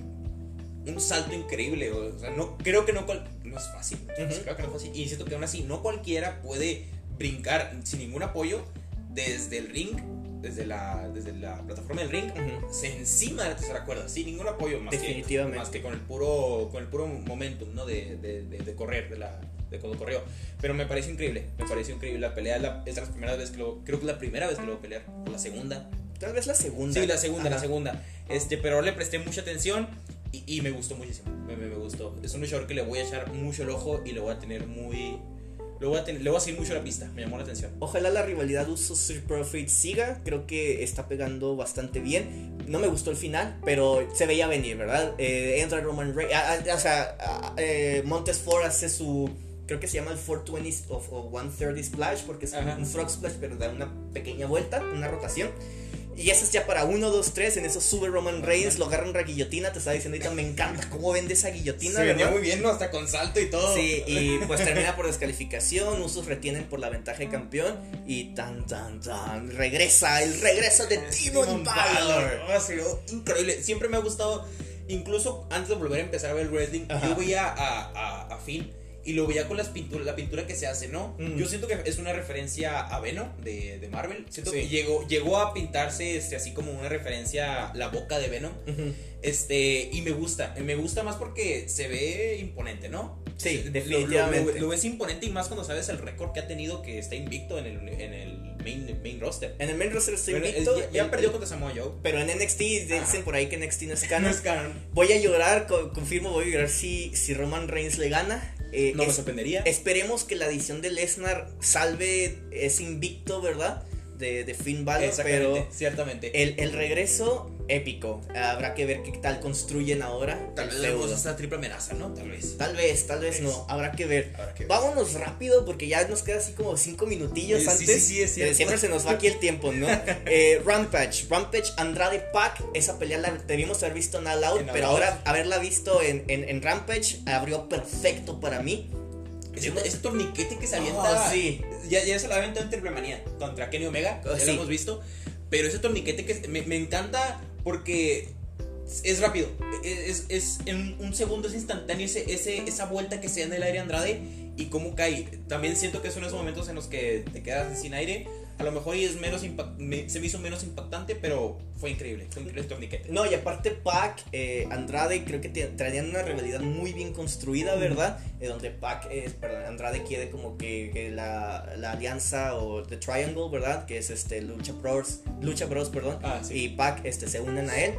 un salto increíble. O sea, no, creo que no, cual- no es fácil. Ujú. Creo que no es fácil. Y siento que aún así, no cualquiera puede brincar sin ningún apoyo desde el ring, desde la, desde la plataforma del ring, Ujú. se encima de la tercera cuerda, sin ningún apoyo más Definitivamente. que más que con el puro con el puro momentum, ¿no? De, de, de, de correr, de la de cuando corrió. Pero me pareció increíble, me pareció increíble la pelea, la- es de las primeras veces que lo creo que es la primera vez que lo voy a pelear, o la segunda. Tal vez la segunda. Sí, la segunda, la Ajá. segunda. Este, pero le presté mucha atención y, y me gustó muchísimo. Me, me, me gustó. Es un luchador que le voy a echar mucho el ojo y lo voy a tener muy lo voy a tener, le voy a seguir mucho la pista, me llamó la atención. Ojalá la rivalidad Usos Street Profits siga. Creo que está pegando bastante bien. No me gustó el final, pero se veía venir, ¿verdad? Eh, entra Roman Reigns. o sea, eh, Montes Ford hace su. Creo que se llama el 420 o, o 130 Splash, porque es un- Ajá. un frog splash, pero da una pequeña vuelta, una rotación. Y eso es ya para 1, 2, 3. En eso sube Roman Reigns, lo agarra una guillotina. Te estaba diciendo ahorita, me encanta cómo vende esa guillotina, Se venía muy bien, ¿no? Hasta con salto y todo. Sí, y [laughs] pues termina por descalificación, Usos retienen por la ventaja de campeón y tan tan tan regresa, el regreso de Demon Balor. Ah, se vio increíble. Siempre me ha gustado incluso antes de volver a empezar a ver el wrestling, Ajá. yo veía a, a, a Finn y lo veía con las pinturas, la pintura que se hace, ¿no? Mm. Yo siento que es una referencia a Venom de, de Marvel. Siento Sí. que llegó, llegó a pintarse este, así como una referencia a la boca de Venom. Este, y me gusta, me gusta más porque se ve imponente, ¿no? Sí, lo- definitivamente. Lo, lo ves imponente y más cuando sabes el récord que ha tenido que está invicto en el, en el main, main roster. En el main roster Bueno, invicto. ya, ya perdió contra Samoa Joe. Pero en NXT dicen Ajá. por ahí que NXT no es [laughs] No canon. es canon. Voy a llorar, co- confirmo, voy a llorar si, si Roman Reigns le gana. Eh, No me es- sorprendería. esperemos que la edición de Lesnar salve ese invicto, ¿verdad? De, de Finn Balor, pero ciertamente. el, el regreso épico. Habrá que ver qué tal construyen ahora. Tal vez vemos esta triple amenaza, ¿no? Tal vez. Tal vez, tal vez no. Habrá que ver. Habrá que ver. Vámonos rápido porque ya nos queda así como cinco minutillos Sí, sí, antes. sí, sí, es cierto. Eh, Siempre se nos va aquí el tiempo, ¿no? [laughs] Eh, Rampage, Rampage, Andrade Pac, esa pelea la debimos haber visto en All Out, En All pero Out. ahora haberla visto en, en, en Rampage abrió perfecto para mí. Ese, ese torniquete que se avienta. Oh, sí. Ya, ya se lo aventó en Triple Manía contra Kenny Omega. Oh, ya sí. lo hemos visto. Pero ese torniquete que me, me encanta porque es rápido. Es, es en un segundo, es instantáneo ese, ese, esa vuelta que se da en el aire Andrade y cómo cae. También siento que son esos momentos en los que te quedas sin aire. A lo mejor y es menos impact- me- se me hizo menos impactante, pero fue increíble. Fue increíble el torniquete. No, y aparte Pac, eh, Andrade, creo que te- traían una rivalidad muy bien construida, ¿verdad? Eh, donde Pac, eh, perdón, Andrade quiere como que, que la, la alianza o The Triangle, ¿verdad? Que es este Lucha Bros, Lucha Bros, perdón. Ah, sí. Y Pac este, se unen a él.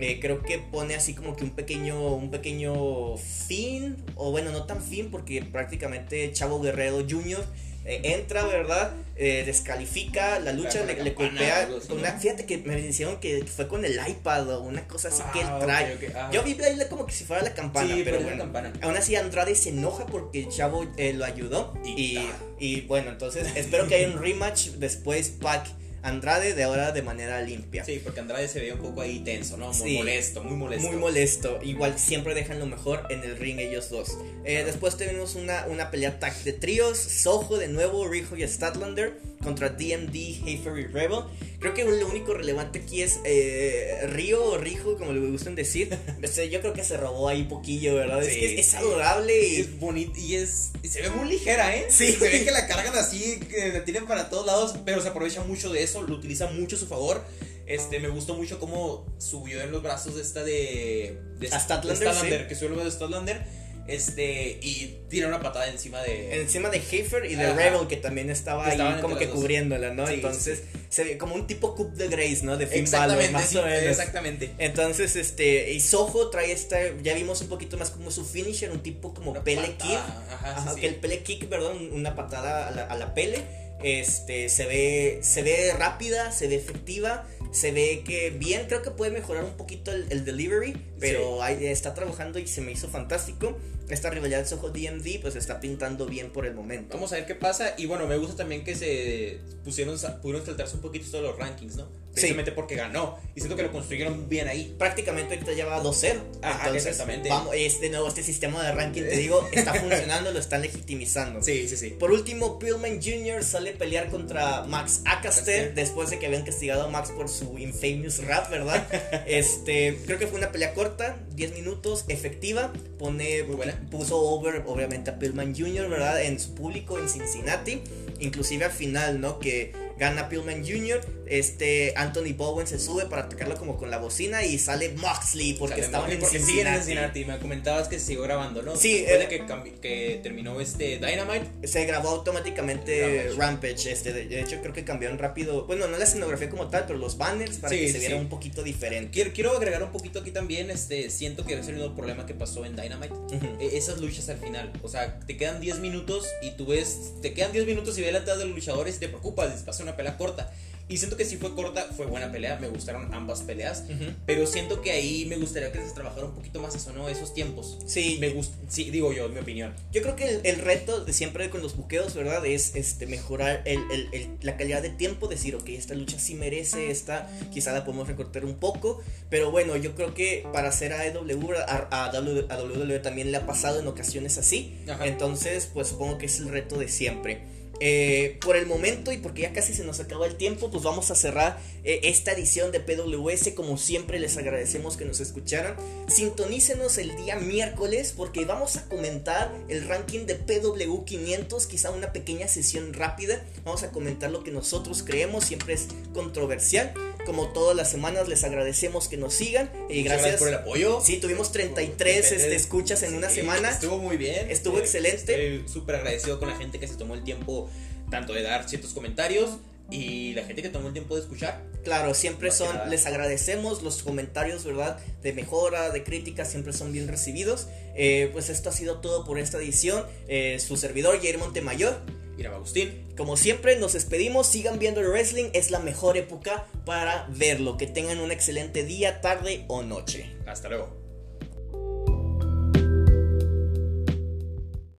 Eh, creo que pone así como que un pequeño, un pequeño fin, o bueno, no tan fin, porque prácticamente Chavo Guerrero Jr. eh, entra, ¿verdad? Eh, descalifica la lucha, la le, le campana, golpea. algo así, con ¿no? una- fíjate que me hicieron que fue con el iPad o una cosa así que él Ah, trae. ah. Yo vi baile como que si fuera la campana, Sí, pero la bueno. campana. Aún así Andrade se enoja porque el chavo eh, lo ayudó. Y- Y, y bueno, entonces [laughs] espero que haya un rematch después Pac Andrade de ahora de manera limpia. Sí, porque Andrade se veía un poco ahí tenso, ¿no? Muy Sí. molesto, muy molesto. Muy molesto. Igual siempre dejan lo mejor en el ring ellos dos. Eh, después tenemos una, una pelea tag de tríos. Soho de nuevo, Rijo y Statlander contra DMD, Heifer y Rebel. Creo que lo único relevante aquí es eh, Río o Rijo, como le gustan decir. [laughs] Este, Yo creo que se robó ahí poquillo, ¿verdad? es Sí, que es, adorable y... Es bonito y es. y se ve muy ligera, ¿eh? Sí. Se ve que la cargan así, que la tienen para todos lados, pero se aprovecha mucho de eso, lo utiliza mucho a su favor. Este, me gustó mucho cómo subió en los brazos de esta de. de de Statlander, sí. que de Statlander. Este, y tira una patada encima de. Encima de Heifer y de Ajá. Rebel, que también estaba Estaban ahí como que cubriéndola, ¿no? Sí, Entonces, se ve como un tipo Cup de Grace, ¿no? De Finn Balor, Exactamente, más sí, o menos. exactamente. Entonces, este, y Soho trae esta, ya vimos un poquito más como su finisher, un tipo como Una Pele patada, Kick. ajá, Ajá, que el Pele Kick, perdón, una patada a la, a la Pele. Este, se ve, se ve rápida, se ve efectiva, se ve que bien, creo que puede mejorar un poquito el, el delivery, pero ahí está trabajando y se me hizo fantástico. Esta rivalidad de Soho DMD, pues está pintando bien por el momento. Vamos a ver qué pasa. Y bueno, me gusta también que se pusieron, pudieron saltarse un poquito todos los rankings, ¿no? Precisamente porque ganó. Y siento que lo construyeron bien ahí. prácticamente ahorita ya va 2-0. Ajá, Entonces, exactamente. Vamos, este nuevo, este sistema de ranking, te digo, está [laughs] funcionando, lo están legitimizando. Sí, sí, sí. Por último, Pillman Jr. sale a pelear contra Max Acaster Acaster. después de que habían castigado a Max por su infamous rap, ¿verdad? [laughs] este, creo que fue una pelea corta, 10 minutos, efectiva. Pone, Muy buena. puso over, obviamente, a Pillman Jr., ¿verdad? En su público en Cincinnati. Inclusive al final, ¿no? Que gana Pillman Jr. Este, Anthony Bowen se sube para atacarlo como con la bocina y sale Moxley porque Sale estaban Moxley en porque Cincinnati. siguen en Cincinnati. Me comentabas que se siguió grabando, ¿no? Sí, Después eh, de que, terminó este Dynamite. Se grabó automáticamente Rampage. Rampage. este, de, de hecho creo que cambiaron rápido, bueno, no la escenografía como tal, pero los banners para Sí, que se viera sí. un poquito diferente. Quiero, quiero agregar un poquito aquí también. Este, siento que es el mismo problema que pasó en Dynamite. E- Esas luchas al final. O sea, te quedan 10 minutos y tú ves. Te quedan 10 minutos y ves la entrada de los luchadores y te preocupas. Pasa una pelea corta. Y siento que si fue corta, fue buena pelea. Me gustaron ambas peleas. Ujú. Pero siento que ahí me gustaría que se trabajara un poquito más eso, ¿no? Esos tiempos. Sí, Me gusta. Sí, digo yo, en mi opinión. yo creo que el, el reto de siempre con los buqueos, ¿verdad? Es este mejorar el, el- la calidad de tiempo, decir, ok, esta lucha sí merece, esta quizá la podemos recortar un poco, pero bueno, yo creo que para hacer a AEW, a, a, W- a WWE también le ha pasado en ocasiones así, Ajá. entonces pues supongo que es el reto de siempre. Eh, por el momento y porque ya casi se nos acaba el tiempo, pues vamos a cerrar eh, esta edición de PWS. Como siempre, les agradecemos que nos escucharan. Sintonícenos el día miércoles porque vamos a comentar el ranking de PW500, quizá una pequeña sesión rápida. Vamos a comentar lo que nosotros creemos, siempre es controversial. Como todas las semanas, les agradecemos que nos sigan. Y gracias. por el apoyo. Sí, tuvimos 33 este, escuchas en una semana. Estuvo muy bien. Estuvo excelente. Estoy súper agradecido con la gente que se tomó el tiempo tanto de dar ciertos comentarios y la gente que tomó el tiempo de escuchar. Claro, siempre son, les agradecemos los comentarios, ¿verdad? De mejora, de crítica, siempre son bien recibidos. Eh, pues esto ha sido todo por esta edición. Eh, su servidor, Jair Montemayor. Irán Agustín. Como siempre, nos despedimos. Sigan viendo el wrestling. Es la mejor época para verlo. Que tengan un excelente día, tarde o noche. Hasta luego.